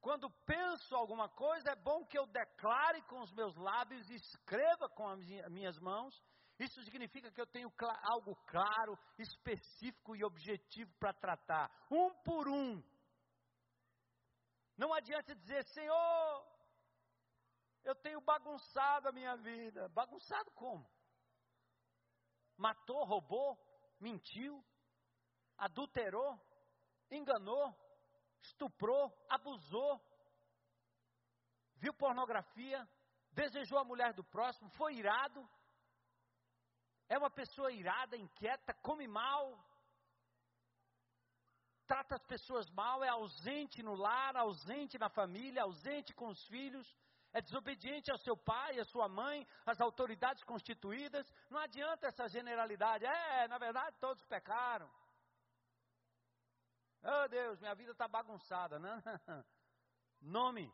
Quando penso alguma coisa, é bom que eu declare com os meus lábios e escreva com as minhas mãos. Isso significa que eu tenho algo claro, específico e objetivo para tratar, um por um. Não adianta dizer, Senhor, eu tenho bagunçado a minha vida. Bagunçado como? Matou, roubou, mentiu, adulterou, enganou, estuprou, abusou, viu pornografia, desejou a mulher do próximo, foi irado, é uma pessoa irada, inquieta, come mal, trata as pessoas mal, é ausente no lar, ausente na família, ausente com os filhos, é desobediente ao seu pai, à sua mãe, às autoridades constituídas. Não adianta essa generalidade. É, na verdade, todos pecaram. Oh Deus, minha vida está bagunçada. Né? (laughs) Nome.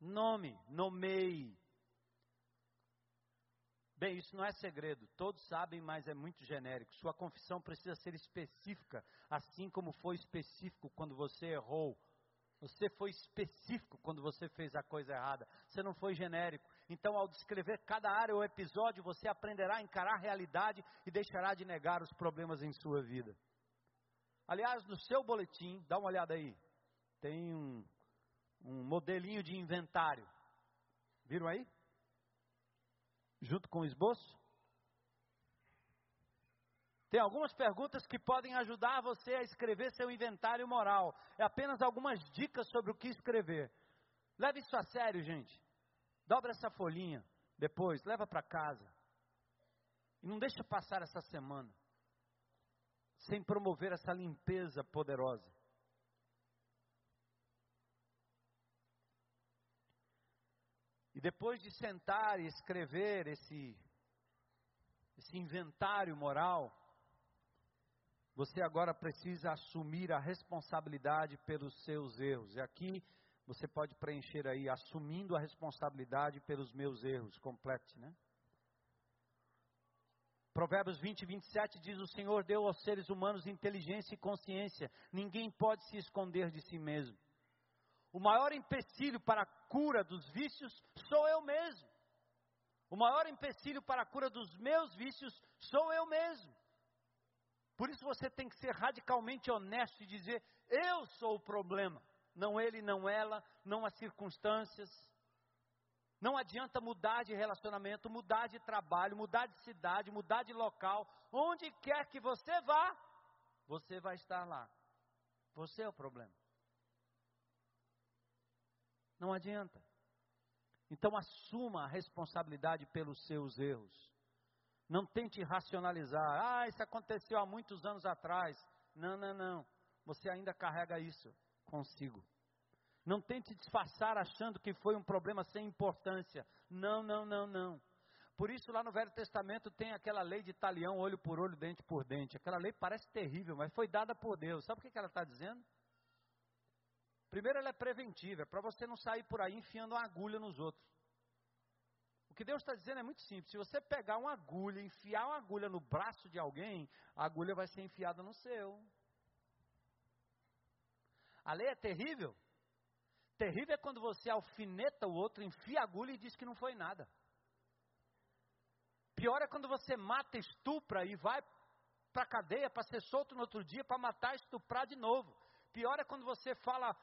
Nome. Nomeie. Bem, isso não é segredo, todos sabem, mas é muito genérico. Sua confissão precisa ser específica, assim como foi específico quando você errou. Você foi específico quando você fez a coisa errada. Você não foi genérico. Então, ao descrever cada área ou episódio, você aprenderá a encarar a realidade e deixará de negar os problemas em sua vida. Aliás, no seu boletim, dá uma olhada aí. Tem um, um modelinho de inventário. Viram aí? Junto com o esboço? Tem algumas perguntas que podem ajudar você a escrever seu inventário moral. É apenas algumas dicas sobre o que escrever. Leve isso a sério, gente. Dobra essa folhinha depois, leva para casa. E não deixa passar essa semana sem promover essa limpeza poderosa. E depois de sentar e escrever esse, esse inventário moral, você agora precisa assumir a responsabilidade pelos seus erros. E aqui você pode preencher aí, assumindo a responsabilidade pelos meus erros. Complete, né? Provérbios 20, 27 diz: O Senhor deu aos seres humanos inteligência e consciência, ninguém pode se esconder de si mesmo. O maior empecilho para a cura dos vícios sou eu mesmo. O maior empecilho para a cura dos meus vícios sou eu mesmo. Por isso você tem que ser radicalmente honesto e dizer: Eu sou o problema, não ele, não ela, não as circunstâncias. Não adianta mudar de relacionamento, mudar de trabalho, mudar de cidade, mudar de local. Onde quer que você vá, você vai estar lá. Você é o problema. Não adianta. Então assuma a responsabilidade pelos seus erros. Não tente racionalizar. Ah, isso aconteceu há muitos anos atrás. Não, não, não. Você ainda carrega isso consigo. Não tente disfarçar achando que foi um problema sem importância. Não, não, não, não. Por isso, lá no Velho Testamento tem aquela lei de talião, olho por olho, dente por dente. Aquela lei parece terrível, mas foi dada por Deus. Sabe o que ela está dizendo? Primeiro, ela é preventiva, é para você não sair por aí enfiando uma agulha nos outros. Que Deus está dizendo é muito simples. Se você pegar uma agulha, enfiar uma agulha no braço de alguém, a agulha vai ser enfiada no seu. A lei é terrível? Terrível é quando você alfineta o outro, enfia a agulha e diz que não foi nada. Pior é quando você mata, estupra e vai para a cadeia para ser solto no outro dia para matar, estuprar de novo. Pior é quando você fala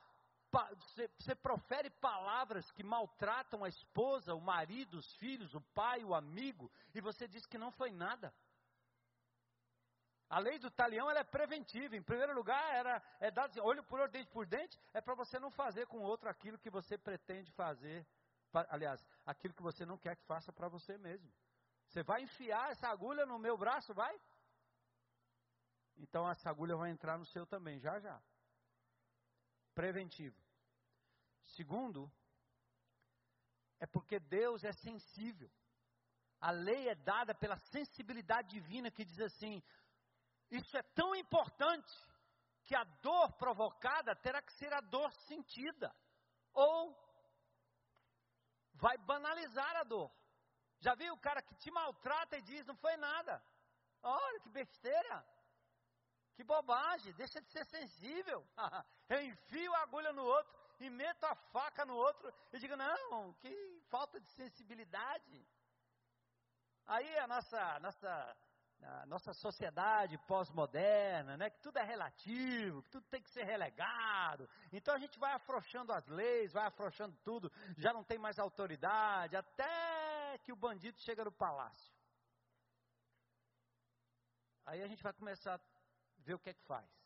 você, profere palavras que maltratam a esposa, o marido, os filhos, o pai, o amigo, e você diz que não foi nada. A lei do talião é preventiva. Em primeiro lugar, era é dado olho por olho, dente por dente, é para você não fazer com o outro aquilo que você pretende fazer. Aliás, aquilo que você não quer que faça para você mesmo. Você vai enfiar essa agulha no meu braço, vai? Então essa agulha vai entrar no seu também, já já. Preventivo. Segundo, é porque Deus é sensível. A lei é dada pela sensibilidade divina que diz assim: isso é tão importante que a dor provocada terá que ser a dor sentida. Ou vai banalizar a dor. Já viu o cara que te maltrata e diz: não foi nada. Olha que besteira. Que bobagem, deixa de ser sensível. (laughs) Eu enfio a agulha no outro e meto a faca no outro e digo: não, que falta de sensibilidade. Aí a nossa, nossa a nossa sociedade pós-moderna, né, que tudo é relativo, que tudo tem que ser relegado. Então a gente vai afrouxando as leis, vai afrouxando tudo, já não tem mais autoridade, até que o bandido chega no palácio. Aí a gente vai começar a ver o que é que faz.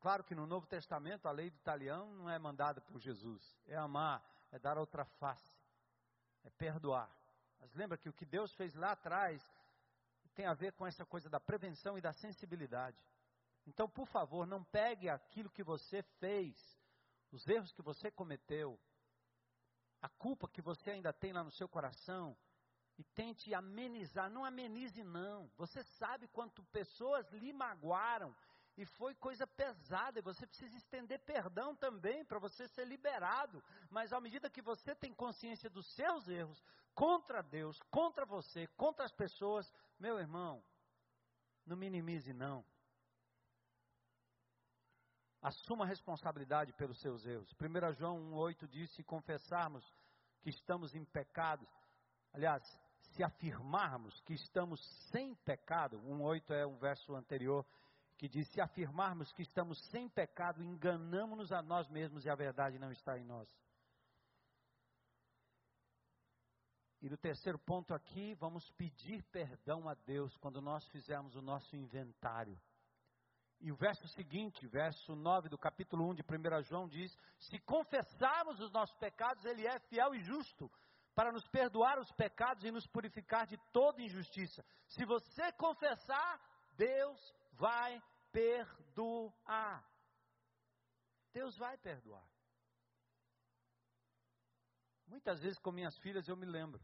Claro que no Novo Testamento a lei do talião não é mandada por Jesus, é amar, é dar outra face, é perdoar. Mas lembra que o que Deus fez lá atrás tem a ver com essa coisa da prevenção e da sensibilidade. Então, por favor, não pegue aquilo que você fez, os erros que você cometeu, a culpa que você ainda tem lá no seu coração, e tente amenizar. Não amenize, não. Você sabe quanto pessoas lhe magoaram e foi coisa pesada, e você precisa estender perdão também para você ser liberado. Mas à medida que você tem consciência dos seus erros contra Deus, contra você, contra as pessoas, meu irmão, não minimize não. Assuma a responsabilidade pelos seus erros. 1 João 1,8 diz: se confessarmos que estamos em pecados, aliás, se afirmarmos que estamos sem pecado, 1,8 é um verso anterior, que diz: se afirmarmos que estamos sem pecado, enganamos-nos a nós mesmos e a verdade não está em nós. E no terceiro ponto aqui, vamos pedir perdão a Deus quando nós fizermos o nosso inventário. E o verso seguinte, verso 9 do capítulo 1 de 1 João diz: Se confessarmos os nossos pecados, Ele é fiel e justo para nos perdoar os pecados e nos purificar de toda injustiça. Se você confessar, Deus vai perdoar. Deus vai perdoar. Muitas vezes com minhas filhas eu me lembro.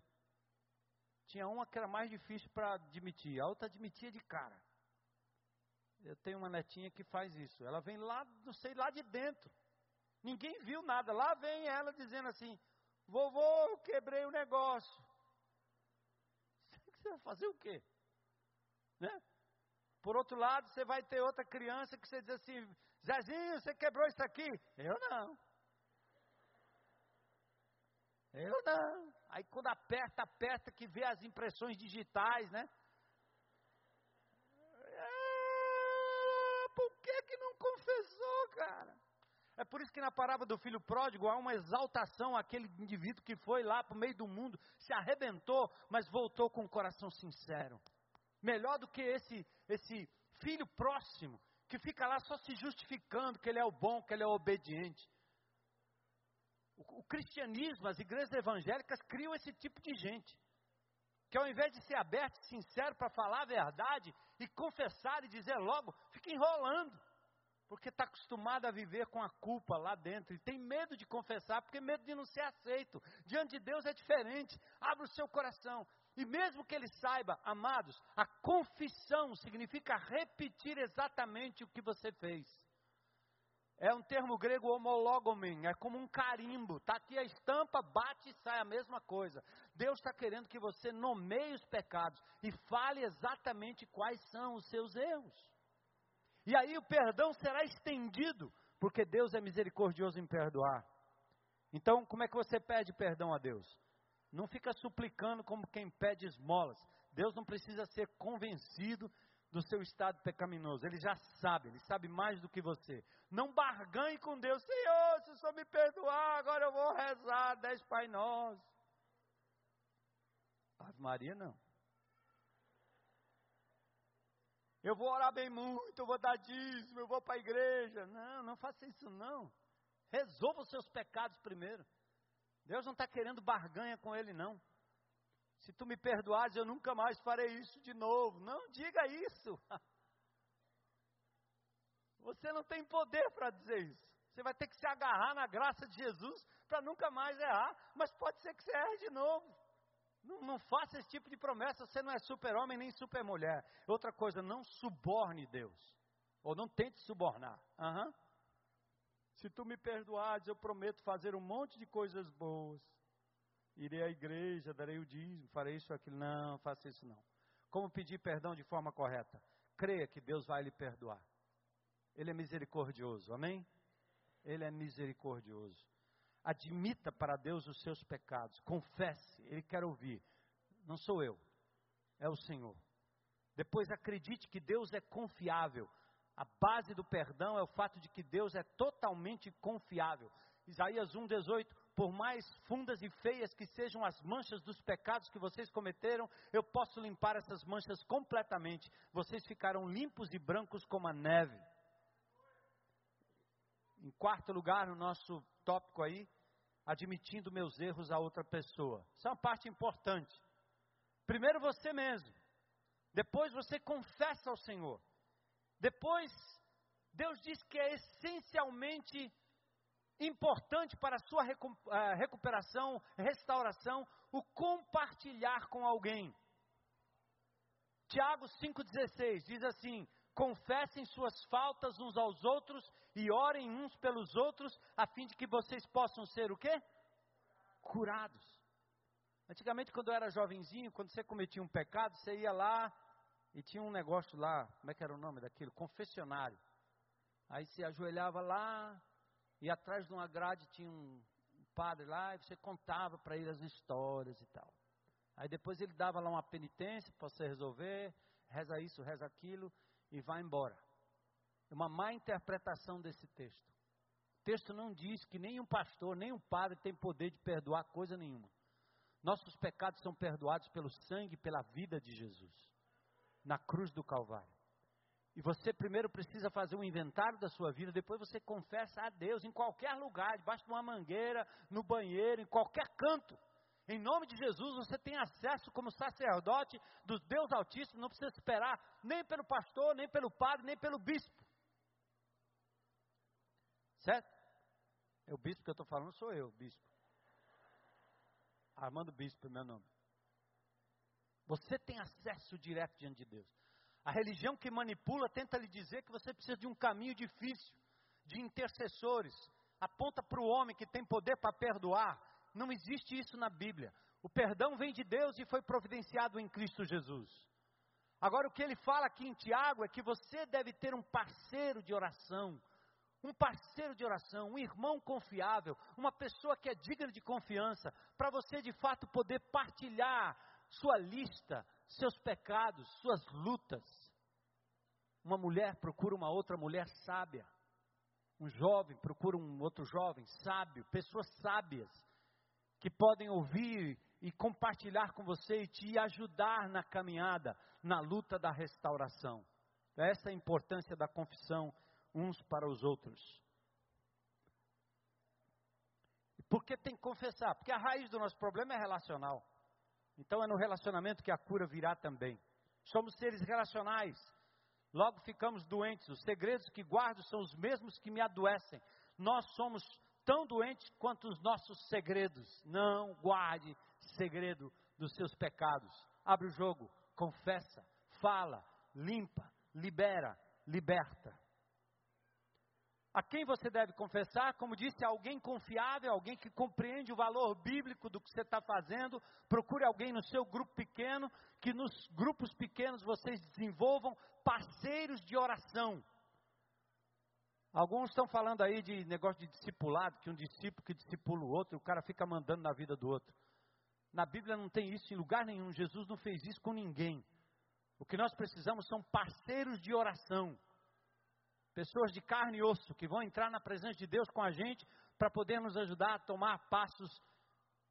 Tinha uma que era mais difícil para admitir, a outra admitia de cara. Eu tenho uma netinha que faz isso. Ela vem lá, não sei, lá de dentro. Ninguém viu nada. Lá vem ela dizendo assim: Vovô, eu quebrei o negócio. (laughs) Você vai fazer o quê? Né? Por outro lado, você vai ter outra criança que você diz assim: Zezinho, você quebrou isso aqui? Eu não. Eu não. Aí quando aperta, aperta que vê as impressões digitais, né? É, por que que não confessou, cara? É por isso que na parábola do filho pródigo há uma exaltação àquele indivíduo que foi lá para o meio do mundo, se arrebentou, mas voltou com o coração sincero melhor do que esse, esse filho próximo, que fica lá só se justificando que ele é o bom, que ele é o obediente. O, o cristianismo, as igrejas evangélicas criam esse tipo de gente, que ao invés de ser aberto e sincero para falar a verdade e confessar e dizer logo, fica enrolando porque está acostumado a viver com a culpa lá dentro e tem medo de confessar, porque medo de não ser aceito. Diante de Deus é diferente. Abra o seu coração. E mesmo que ele saiba, amados, a confissão significa repetir exatamente o que você fez. É um termo grego homologomen, é como um carimbo. Está aqui a estampa, bate e sai a mesma coisa. Deus está querendo que você nomeie os pecados e fale exatamente quais são os seus erros. E aí o perdão será estendido, porque Deus é misericordioso em perdoar. Então, como é que você pede perdão a Deus? Não fica suplicando como quem pede esmolas. Deus não precisa ser convencido do seu estado pecaminoso. Ele já sabe, ele sabe mais do que você. Não barganhe com Deus. Senhor, se o Senhor me perdoar, agora eu vou rezar dez Pai Nós. Ave Maria, não. Eu vou orar bem muito, eu vou dar dízimo, eu vou para a igreja. Não, não faça isso não. Resolva os seus pecados primeiro. Deus não está querendo barganha com ele, não. Se tu me perdoares, eu nunca mais farei isso de novo. Não diga isso. (laughs) Você não tem poder para dizer isso. Você vai ter que se agarrar na graça de Jesus para nunca mais errar. Mas pode ser que você erre de novo. Não, não faça esse tipo de promessa. Você não é super-homem nem super-mulher. Outra coisa, não suborne Deus. Ou não tente subornar. Uhum. Se tu me perdoares, eu prometo fazer um monte de coisas boas irei à igreja, darei o dízimo, farei isso aquilo. Não, faça isso não. Como pedir perdão de forma correta? Creia que Deus vai lhe perdoar. Ele é misericordioso, amém? Ele é misericordioso. Admita para Deus os seus pecados, confesse, Ele quer ouvir. Não sou eu, é o Senhor. Depois acredite que Deus é confiável. A base do perdão é o fato de que Deus é totalmente confiável. Isaías 1,18: Por mais fundas e feias que sejam as manchas dos pecados que vocês cometeram, eu posso limpar essas manchas completamente. Vocês ficarão limpos e brancos como a neve. Em quarto lugar, no nosso tópico aí, admitindo meus erros a outra pessoa. Isso é uma parte importante. Primeiro você mesmo. Depois você confessa ao Senhor. Depois, Deus diz que é essencialmente importante para a sua eh, recuperação, restauração, o compartilhar com alguém. Tiago 5,16 diz assim: confessem suas faltas uns aos outros e orem uns pelos outros, a fim de que vocês possam ser o quê? Curados. Antigamente, quando eu era jovenzinho, quando você cometia um pecado, você ia lá e tinha um negócio lá, como é que era o nome daquilo? Confessionário. Aí você ajoelhava lá, e atrás de uma grade tinha um padre lá, e você contava para ele as histórias e tal. Aí depois ele dava lá uma penitência para você resolver, reza isso, reza aquilo, e vai embora. Uma má interpretação desse texto. O texto não diz que nenhum pastor, nem um padre tem poder de perdoar coisa nenhuma. Nossos pecados são perdoados pelo sangue e pela vida de Jesus, na cruz do Calvário. E você primeiro precisa fazer um inventário da sua vida, depois você confessa a Deus em qualquer lugar, debaixo de uma mangueira, no banheiro, em qualquer canto. Em nome de Jesus, você tem acesso como sacerdote do Deus Altíssimo, não precisa esperar nem pelo pastor, nem pelo padre, nem pelo bispo. Certo? É o bispo que eu estou falando, sou eu, bispo. Armando Bispo é meu nome. Você tem acesso direto diante de Deus. A religião que manipula tenta lhe dizer que você precisa de um caminho difícil, de intercessores. Aponta para o homem que tem poder para perdoar. Não existe isso na Bíblia. O perdão vem de Deus e foi providenciado em Cristo Jesus. Agora, o que ele fala aqui em Tiago é que você deve ter um parceiro de oração. Um parceiro de oração, um irmão confiável, uma pessoa que é digna de confiança, para você de fato poder partilhar sua lista, seus pecados, suas lutas. Uma mulher procura uma outra mulher sábia. Um jovem procura um outro jovem sábio, pessoas sábias que podem ouvir e compartilhar com você e te ajudar na caminhada, na luta da restauração. Essa é a importância da confissão uns para os outros. Por que tem que confessar? Porque a raiz do nosso problema é relacional. Então é no relacionamento que a cura virá também. Somos seres relacionais. Logo ficamos doentes. Os segredos que guardo são os mesmos que me adoecem. Nós somos tão doentes quanto os nossos segredos. Não guarde segredo dos seus pecados. Abre o jogo, confessa, fala, limpa, libera, liberta. A quem você deve confessar? Como disse, alguém confiável, alguém que compreende o valor bíblico do que você está fazendo. Procure alguém no seu grupo pequeno, que nos grupos pequenos vocês desenvolvam parceiros de oração. Alguns estão falando aí de negócio de discipulado, que um discípulo que discipula o outro, o cara fica mandando na vida do outro. Na Bíblia não tem isso em lugar nenhum. Jesus não fez isso com ninguém. O que nós precisamos são parceiros de oração. Pessoas de carne e osso que vão entrar na presença de Deus com a gente para poder nos ajudar a tomar passos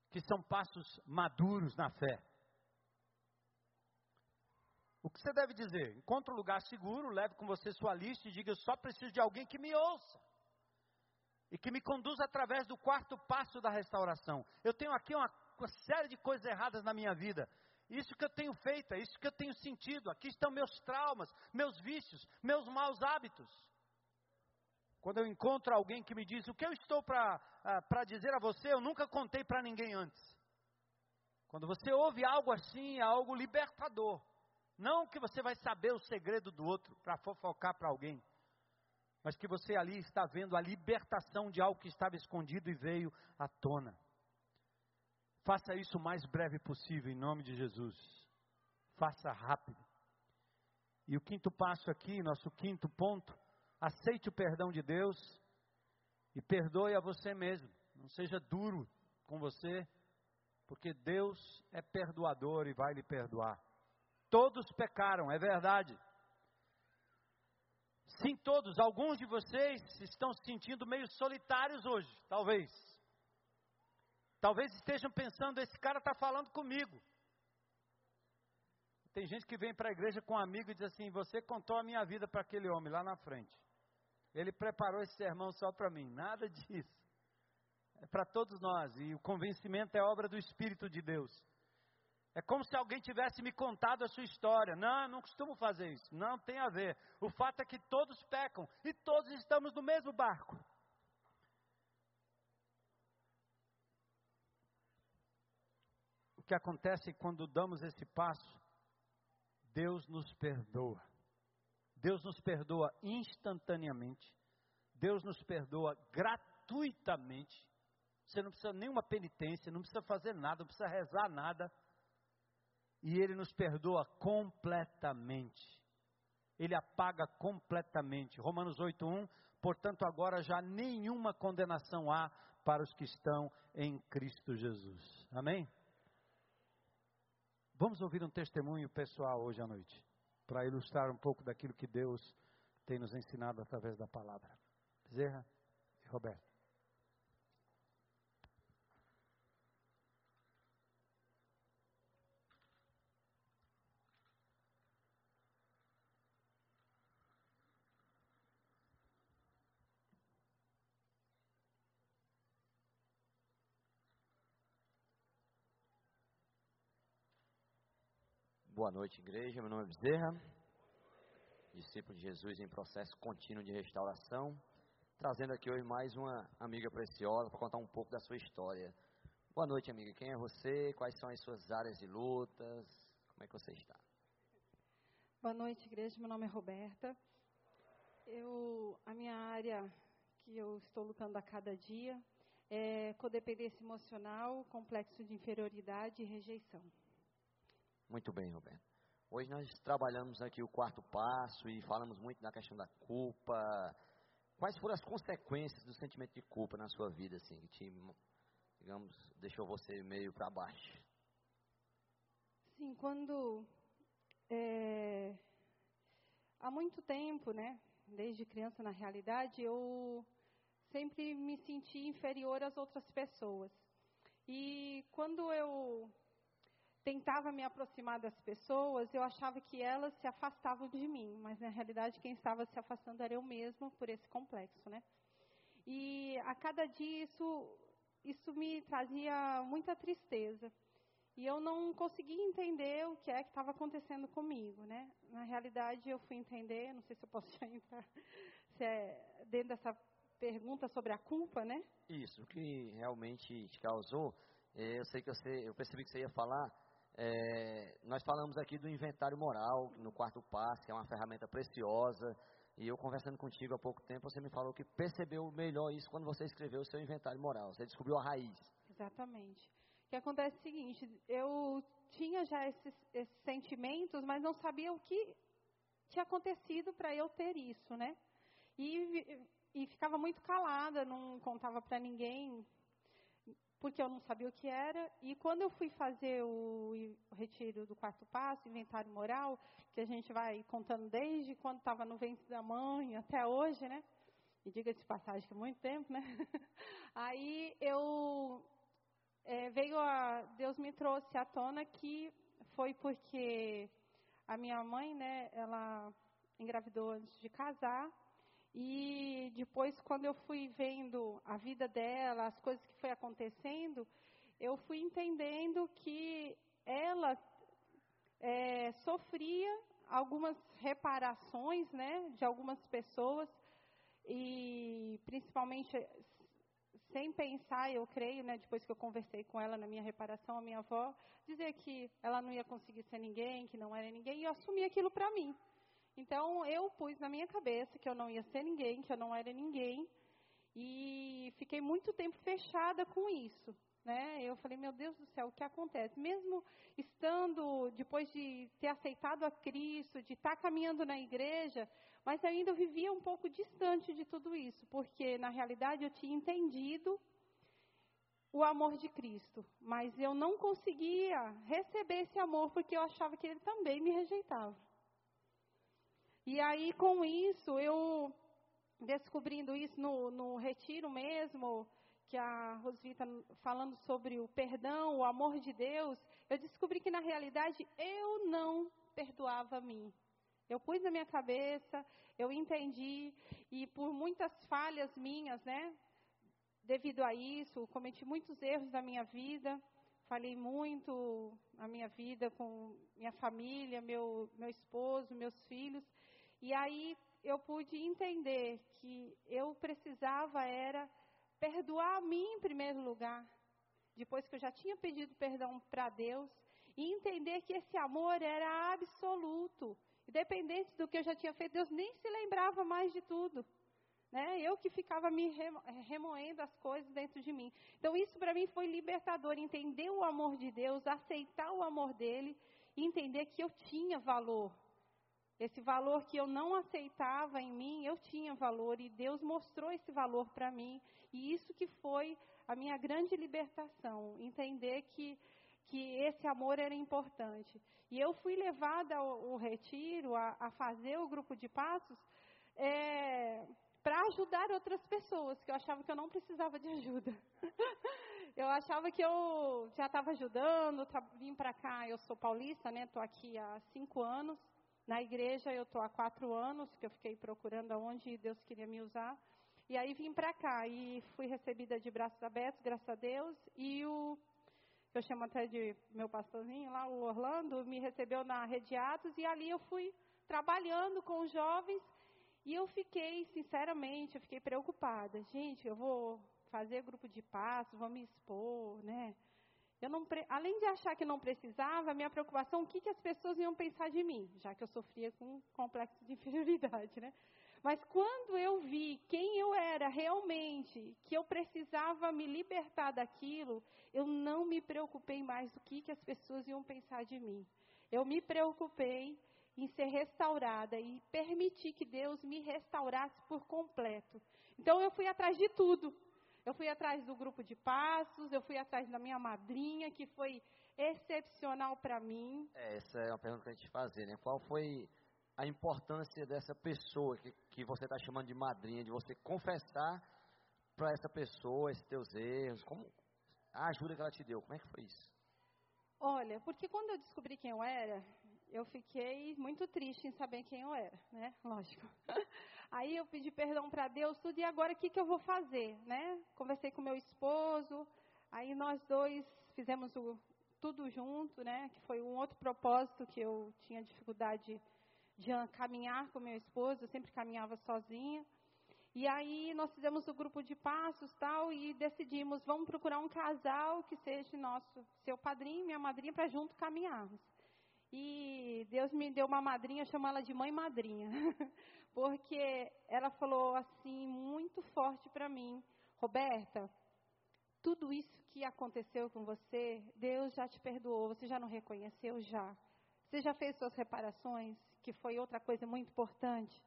que são passos maduros na fé. O que você deve dizer? Encontre um lugar seguro, leve com você sua lista e diga: Eu só preciso de alguém que me ouça e que me conduza através do quarto passo da restauração. Eu tenho aqui uma, uma série de coisas erradas na minha vida. Isso que eu tenho feito, é isso que eu tenho sentido. Aqui estão meus traumas, meus vícios, meus maus hábitos. Quando eu encontro alguém que me diz o que eu estou para uh, dizer a você, eu nunca contei para ninguém antes. Quando você ouve algo assim, é algo libertador. Não que você vai saber o segredo do outro para fofocar para alguém, mas que você ali está vendo a libertação de algo que estava escondido e veio à tona. Faça isso o mais breve possível, em nome de Jesus. Faça rápido. E o quinto passo aqui, nosso quinto ponto, aceite o perdão de Deus e perdoe a você mesmo. Não seja duro com você, porque Deus é perdoador e vai lhe perdoar. Todos pecaram, é verdade. Sim, todos. Alguns de vocês estão se sentindo meio solitários hoje, talvez. Talvez estejam pensando: esse cara está falando comigo. Tem gente que vem para a igreja com um amigo e diz assim: Você contou a minha vida para aquele homem lá na frente. Ele preparou esse sermão só para mim. Nada (laughs) disso. É para todos nós. E o convencimento é obra do Espírito de Deus. É como se alguém tivesse me contado a sua história. Não, não costumo fazer isso. Não tem a ver. O fato é que todos pecam e todos estamos no mesmo barco. O que acontece quando damos esse passo? Deus nos perdoa. Deus nos perdoa instantaneamente. Deus nos perdoa gratuitamente. Você não precisa nenhuma penitência, não precisa fazer nada, não precisa rezar nada. E Ele nos perdoa completamente. Ele apaga completamente. Romanos 8:1. Portanto, agora já nenhuma condenação há para os que estão em Cristo Jesus. Amém? Vamos ouvir um testemunho pessoal hoje à noite para ilustrar um pouco daquilo que Deus tem nos ensinado através da palavra. Zerra e Roberto. Boa noite, igreja. Meu nome é Bezerra, discípulo de Jesus em processo contínuo de restauração, trazendo aqui hoje mais uma amiga preciosa para contar um pouco da sua história. Boa noite, amiga. Quem é você? Quais são as suas áreas de lutas? Como é que você está? Boa noite, igreja. Meu nome é Roberta. Eu, a minha área que eu estou lutando a cada dia é codependência emocional, complexo de inferioridade e rejeição. Muito bem, Roberto. Hoje nós trabalhamos aqui o quarto passo e falamos muito da questão da culpa. Quais foram as consequências do sentimento de culpa na sua vida, assim, que te, digamos, deixou você meio para baixo? Sim, quando é, há muito tempo, né, desde criança na realidade, eu sempre me senti inferior às outras pessoas. E quando eu tentava me aproximar das pessoas, eu achava que elas se afastavam de mim, mas na realidade quem estava se afastando era eu mesma por esse complexo, né? E a cada dia isso isso me trazia muita tristeza. E eu não conseguia entender o que é que estava acontecendo comigo, né? Na realidade eu fui entender, não sei se eu posso (laughs) já entrar se é dentro dessa pergunta sobre a culpa, né? Isso, o que realmente te causou, eh, eu sei que você, eu percebi que você ia falar é, nós falamos aqui do inventário moral, no quarto passo, que é uma ferramenta preciosa. E eu conversando contigo há pouco tempo, você me falou que percebeu melhor isso quando você escreveu o seu inventário moral. Você descobriu a raiz. Exatamente. O que acontece é o seguinte: eu tinha já esses, esses sentimentos, mas não sabia o que tinha acontecido para eu ter isso, né? E, e ficava muito calada, não contava para ninguém, porque eu não sabia o que era. E quando eu fui fazer o, retiro do quarto passo, inventário moral, que a gente vai contando desde quando estava no ventre da mãe até hoje, né? E diga-se passagem que é muito tempo, né? (laughs) Aí eu é, veio a Deus me trouxe à tona que foi porque a minha mãe, né? Ela engravidou antes de casar e depois, quando eu fui vendo a vida dela, as coisas que foi acontecendo, eu fui entendendo que ela é, sofria algumas reparações, né, de algumas pessoas e principalmente sem pensar, eu creio, né, depois que eu conversei com ela na minha reparação, a minha avó, dizer que ela não ia conseguir ser ninguém, que não era ninguém, e eu assumi aquilo para mim. Então eu pus na minha cabeça que eu não ia ser ninguém, que eu não era ninguém, e fiquei muito tempo fechada com isso. Né? Eu falei, meu Deus do céu, o que acontece? Mesmo estando, depois de ter aceitado a Cristo, de estar caminhando na igreja, mas ainda eu vivia um pouco distante de tudo isso, porque na realidade eu tinha entendido o amor de Cristo, mas eu não conseguia receber esse amor porque eu achava que ele também me rejeitava. E aí, com isso, eu descobrindo isso no, no retiro mesmo, que a Rosvita falando sobre o perdão, o amor de Deus, eu descobri que na realidade eu não perdoava a mim. Eu pus na minha cabeça, eu entendi, e por muitas falhas minhas, né, devido a isso, cometi muitos erros na minha vida, falei muito na minha vida com minha família, meu, meu esposo, meus filhos, e aí eu pude entender que eu precisava era perdoar a mim em primeiro lugar, depois que eu já tinha pedido perdão para Deus, e entender que esse amor era absoluto, independente do que eu já tinha feito, Deus nem se lembrava mais de tudo. Né? Eu que ficava me remoendo as coisas dentro de mim. Então, isso para mim foi libertador, entender o amor de Deus, aceitar o amor dele e entender que eu tinha valor, esse valor que eu não aceitava em mim, eu tinha valor e Deus mostrou esse valor para mim. E isso que foi a minha grande libertação, entender que que esse amor era importante. E eu fui levada ao, ao retiro, a, a, fazer o grupo de passos, é, para ajudar outras pessoas, que eu achava que eu não precisava de ajuda. (laughs) eu achava que eu já estava ajudando, vim para cá, eu sou paulista, né? Estou aqui há cinco anos. Na igreja eu estou há quatro anos, que eu fiquei procurando aonde Deus queria me usar. E aí vim para cá e fui recebida de braços abertos, graças a Deus. E o, eu chamo até de meu pastorzinho lá, o Orlando, me recebeu na Rede Atos. E ali eu fui trabalhando com os jovens. E eu fiquei, sinceramente, eu fiquei preocupada. Gente, eu vou fazer grupo de passo, vou me expor, né? Eu não, além de achar que não precisava, minha preocupação, o que, que as pessoas iam pensar de mim, já que eu sofria com complexo de (laughs) inferioridade, né? Mas quando eu vi quem eu era realmente, que eu precisava me libertar daquilo, eu não me preocupei mais do que, que as pessoas iam pensar de mim. Eu me preocupei em ser restaurada e permitir que Deus me restaurasse por completo. Então eu fui atrás de tudo. Eu fui atrás do grupo de passos, eu fui atrás da minha madrinha, que foi excepcional para mim. É, essa é uma pergunta que a gente fazer, né? Qual foi a importância dessa pessoa que, que você está chamando de madrinha, de você confessar para essa pessoa esses teus erros? Como a ajuda que ela te deu? Como é que foi isso? Olha, porque quando eu descobri quem eu era, eu fiquei muito triste em saber quem eu era, né? Lógico. (laughs) Aí eu pedi perdão para Deus, tudo, e agora o que, que eu vou fazer, né? Conversei com meu esposo, aí nós dois fizemos o, tudo junto, né? Que foi um outro propósito que eu tinha dificuldade de caminhar com meu esposo, eu sempre caminhava sozinha. E aí nós fizemos o grupo de passos tal e decidimos, vamos procurar um casal que seja nosso, seu padrinho minha madrinha para junto caminharmos. E Deus me deu uma madrinha, chamo ela de mãe madrinha, (laughs) porque ela falou assim muito forte para mim, Roberta, tudo isso que aconteceu com você, Deus já te perdoou, você já não reconheceu já? Você já fez suas reparações, que foi outra coisa muito importante?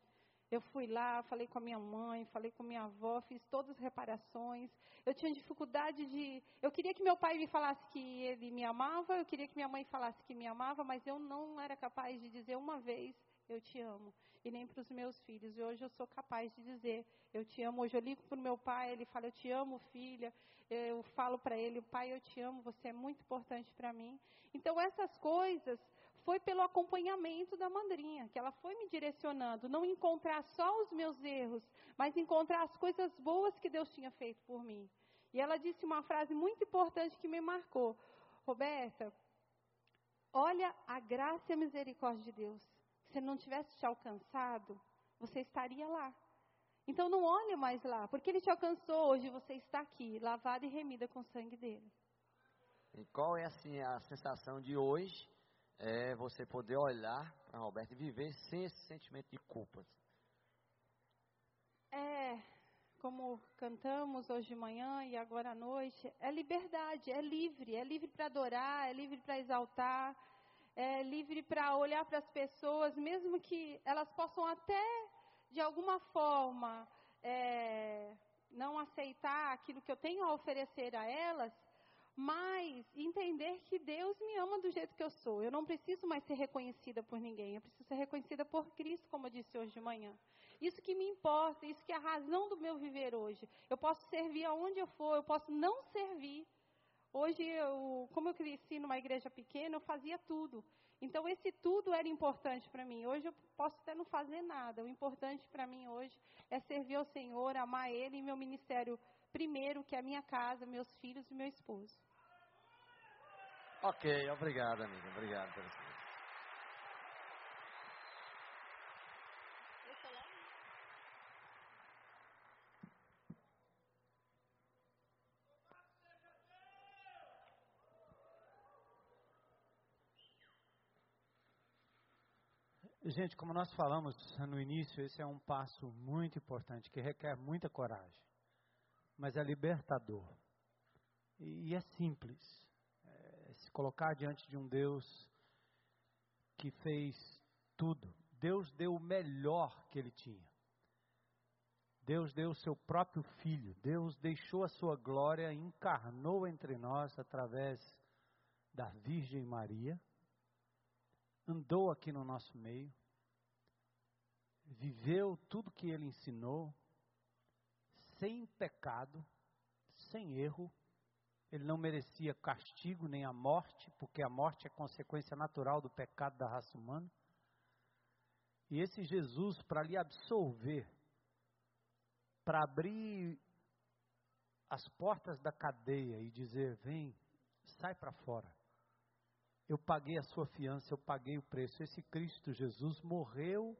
Eu fui lá, falei com a minha mãe, falei com minha avó, fiz todas as reparações. Eu tinha dificuldade de. Eu queria que meu pai me falasse que ele me amava, eu queria que minha mãe falasse que me amava, mas eu não era capaz de dizer uma vez eu te amo. E nem para os meus filhos. E hoje eu sou capaz de dizer eu te amo. Hoje eu ligo para o meu pai, ele fala eu te amo, filha. Eu falo para ele, pai, eu te amo, você é muito importante para mim. Então essas coisas foi pelo acompanhamento da madrinha, que ela foi me direcionando, não encontrar só os meus erros, mas encontrar as coisas boas que Deus tinha feito por mim. E ela disse uma frase muito importante que me marcou. Roberta, olha a graça e a misericórdia de Deus. Se ele não tivesse te alcançado, você estaria lá. Então não olhe mais lá, porque ele te alcançou hoje, você está aqui, lavada e remida com o sangue dele. E qual é assim a sensação de hoje é você poder olhar para Roberto e viver sem esse sentimento de culpa. É, como cantamos hoje de manhã e agora à noite, é liberdade, é livre, é livre para adorar, é livre para exaltar, é livre para olhar para as pessoas, mesmo que elas possam até, de alguma forma, é, não aceitar aquilo que eu tenho a oferecer a elas, mas entender que Deus me ama do jeito que eu sou. Eu não preciso mais ser reconhecida por ninguém, eu preciso ser reconhecida por Cristo, como eu disse hoje de manhã. Isso que me importa, isso que é a razão do meu viver hoje. Eu posso servir aonde eu for, eu posso não servir. Hoje, eu, como eu cresci numa igreja pequena, eu fazia tudo. Então, esse tudo era importante para mim. Hoje, eu posso até não fazer nada. O importante para mim hoje é servir ao Senhor, amar Ele e meu ministério primeiro, que é a minha casa, meus filhos e meu esposo. Ok, obrigado, amigo. Obrigado por Gente, como nós falamos no início, esse é um passo muito importante que requer muita coragem, mas é libertador. E é simples se colocar diante de um Deus que fez tudo. Deus deu o melhor que ele tinha. Deus deu o seu próprio filho. Deus deixou a sua glória encarnou entre nós através da Virgem Maria. Andou aqui no nosso meio. Viveu tudo que ele ensinou, sem pecado, sem erro ele não merecia castigo nem a morte, porque a morte é consequência natural do pecado da raça humana. E esse Jesus, para lhe absolver, para abrir as portas da cadeia e dizer: vem, sai para fora. Eu paguei a sua fiança, eu paguei o preço. Esse Cristo Jesus morreu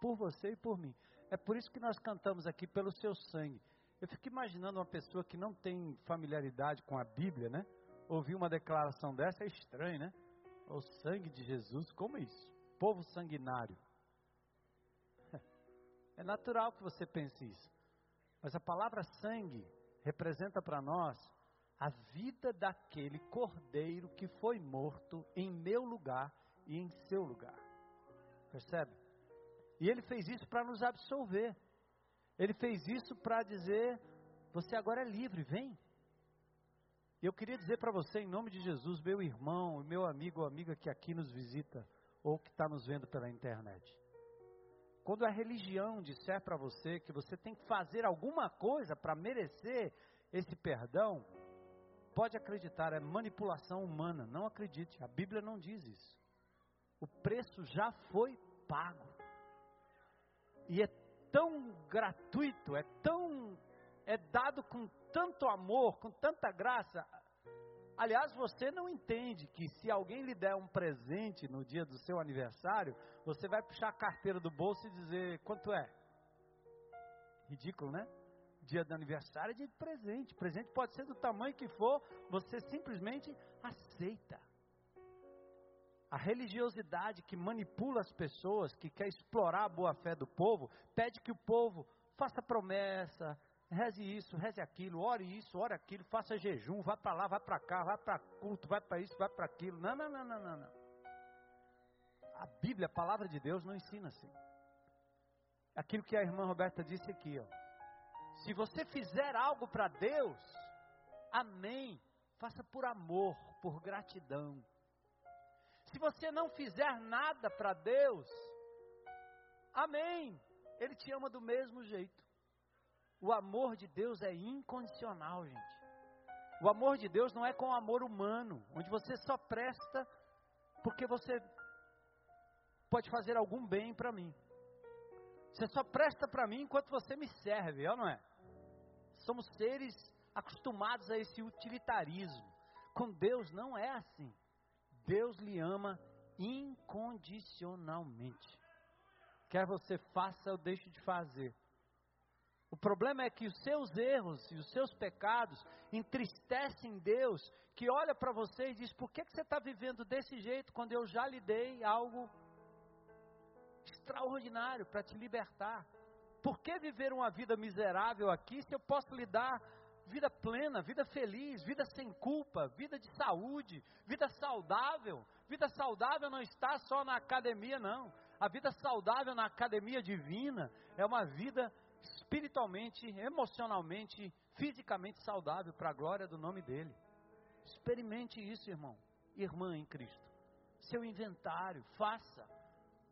por você e por mim. É por isso que nós cantamos aqui pelo seu sangue. Eu fico imaginando uma pessoa que não tem familiaridade com a Bíblia, né? Ouvir uma declaração dessa é estranho, né? O sangue de Jesus, como isso? Povo sanguinário. (laughs) É natural que você pense isso. Mas a palavra sangue representa para nós a vida daquele cordeiro que foi morto em meu lugar e em seu lugar. Percebe? E ele fez isso para nos absolver. Ele fez isso para dizer: você agora é livre, vem. E eu queria dizer para você, em nome de Jesus, meu irmão, meu amigo ou amiga que aqui nos visita, ou que está nos vendo pela internet. Quando a religião disser para você que você tem que fazer alguma coisa para merecer esse perdão, pode acreditar, é manipulação humana. Não acredite, a Bíblia não diz isso. O preço já foi pago. E é tão gratuito, é tão é dado com tanto amor, com tanta graça. Aliás, você não entende que se alguém lhe der um presente no dia do seu aniversário, você vai puxar a carteira do bolso e dizer quanto é. Ridículo, né? Dia do aniversário é dia de presente. Presente pode ser do tamanho que for, você simplesmente aceita. A religiosidade que manipula as pessoas, que quer explorar a boa fé do povo, pede que o povo faça promessa, reze isso, reze aquilo, ore isso, ore aquilo, faça jejum, vá para lá, vá para cá, vá para culto, vai para isso, vai para aquilo. Não, não, não, não, não, não. A Bíblia, a palavra de Deus, não ensina assim. Aquilo que a irmã Roberta disse aqui, ó. Se você fizer algo para Deus, amém. Faça por amor, por gratidão. Se você não fizer nada para Deus, amém. Ele te ama do mesmo jeito. O amor de Deus é incondicional, gente. O amor de Deus não é com amor humano, onde você só presta porque você pode fazer algum bem para mim. Você só presta para mim enquanto você me serve, ou não é? Somos seres acostumados a esse utilitarismo. Com Deus não é assim. Deus lhe ama incondicionalmente. Quer você faça ou deixe de fazer. O problema é que os seus erros e os seus pecados entristecem Deus, que olha para você e diz: por que, que você está vivendo desse jeito quando eu já lhe dei algo extraordinário para te libertar? Por que viver uma vida miserável aqui se eu posso lhe dar vida plena, vida feliz, vida sem culpa, vida de saúde, vida saudável? Vida saudável não está só na academia, não. A vida saudável na academia divina é uma vida espiritualmente, emocionalmente, fisicamente saudável para a glória do nome dele. Experimente isso, irmão, irmã em Cristo. Seu inventário, faça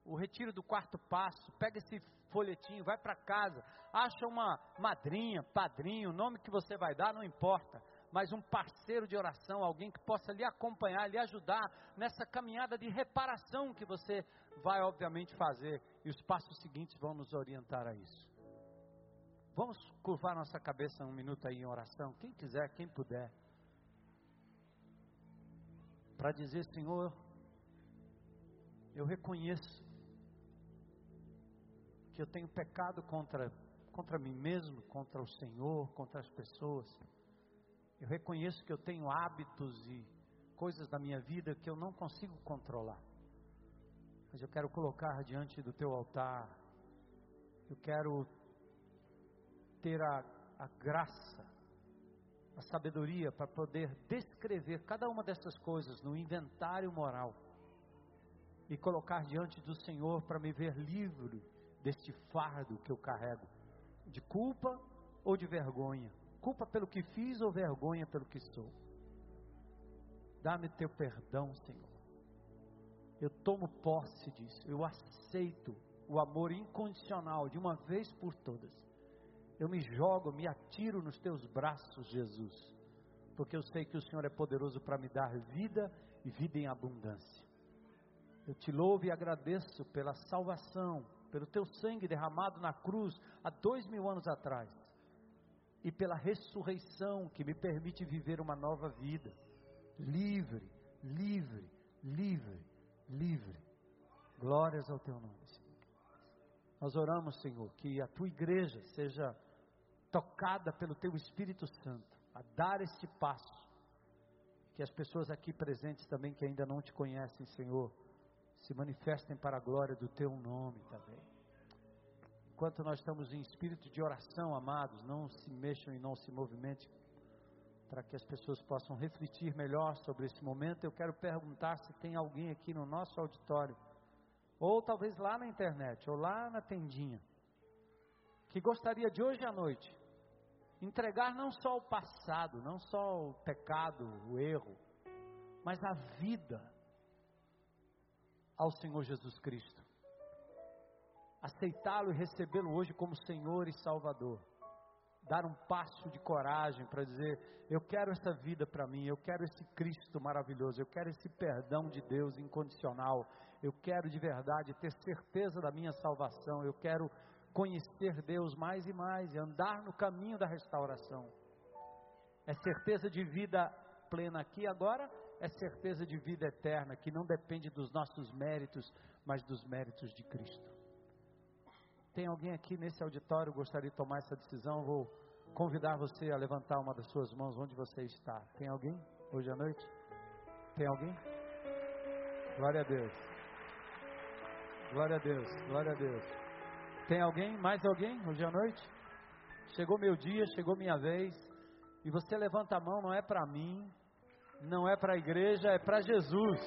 o retiro do quarto passo, pega esse folhetinho, vai para casa, acha uma madrinha, padrinho, nome que você vai dar não importa, mas um parceiro de oração, alguém que possa lhe acompanhar, lhe ajudar nessa caminhada de reparação que você vai obviamente fazer, e os passos seguintes vão nos orientar a isso. Vamos curvar nossa cabeça um minuto aí em oração, quem quiser, quem puder, para dizer, Senhor, eu reconheço que eu tenho pecado contra, contra mim mesmo, contra o Senhor, contra as pessoas. Eu reconheço que eu tenho hábitos e coisas da minha vida que eu não consigo controlar. Mas eu quero colocar diante do teu altar. Eu quero ter a, a graça, a sabedoria para poder descrever cada uma dessas coisas no inventário moral e colocar diante do Senhor para me ver livre deste fardo que eu carrego, de culpa ou de vergonha, culpa pelo que fiz ou vergonha pelo que sou. Dá-me teu perdão, Senhor. Eu tomo posse disso, eu aceito o amor incondicional de uma vez por todas. Eu me jogo, me atiro nos teus braços, Jesus, porque eu sei que o Senhor é poderoso para me dar vida e vida em abundância. Eu te louvo e agradeço pela salvação, pelo teu sangue derramado na cruz há dois mil anos atrás, e pela ressurreição que me permite viver uma nova vida, livre, livre, livre, livre. Glórias ao teu nome, Senhor. Nós oramos, Senhor, que a tua igreja seja tocada pelo teu Espírito Santo a dar este passo. Que as pessoas aqui presentes também que ainda não te conhecem, Senhor, se manifestem para a glória do teu nome também. Enquanto nós estamos em espírito de oração, amados, não se mexam e não se movimentem, para que as pessoas possam refletir melhor sobre esse momento. Eu quero perguntar se tem alguém aqui no nosso auditório, ou talvez lá na internet, ou lá na tendinha, que gostaria de hoje à noite entregar não só o passado, não só o pecado, o erro, mas a vida ao Senhor Jesus Cristo. Aceitá-lo e recebê-lo hoje como Senhor e Salvador. Dar um passo de coragem para dizer: Eu quero essa vida para mim, eu quero esse Cristo maravilhoso, eu quero esse perdão de Deus incondicional, eu quero de verdade ter certeza da minha salvação, eu quero conhecer Deus mais e mais e andar no caminho da restauração. É certeza de vida plena aqui agora é certeza de vida eterna, que não depende dos nossos méritos, mas dos méritos de Cristo. Tem alguém aqui nesse auditório que gostaria de tomar essa decisão? Vou convidar você a levantar uma das suas mãos onde você está. Tem alguém hoje à noite? Tem alguém? Glória a Deus. Glória a Deus. Glória a Deus. Tem alguém? Mais alguém hoje à noite? Chegou meu dia, chegou minha vez. E você levanta a mão, não é para mim, não é para a igreja, é para Jesus.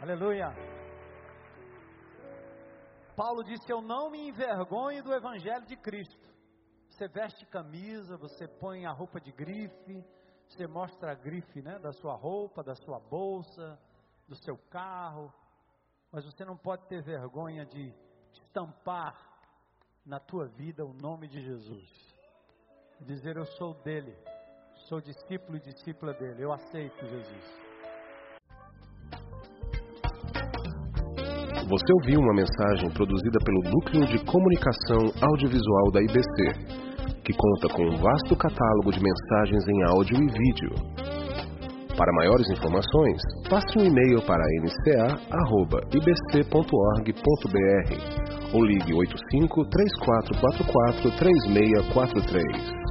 Aleluia. Paulo disse: Eu não me envergonho do Evangelho de Cristo. Você veste camisa, você põe a roupa de grife, você mostra a grife né, da sua roupa, da sua bolsa, do seu carro, mas você não pode ter vergonha de estampar na tua vida o nome de Jesus. Dizer: Eu sou dele, sou discípulo e discípula dele, eu aceito Jesus. Você ouviu uma mensagem produzida pelo Núcleo de Comunicação Audiovisual da IBC, que conta com um vasto catálogo de mensagens em áudio e vídeo. Para maiores informações, passe um e-mail para nca.ibc.org.br ou ligue 85 3444 3643.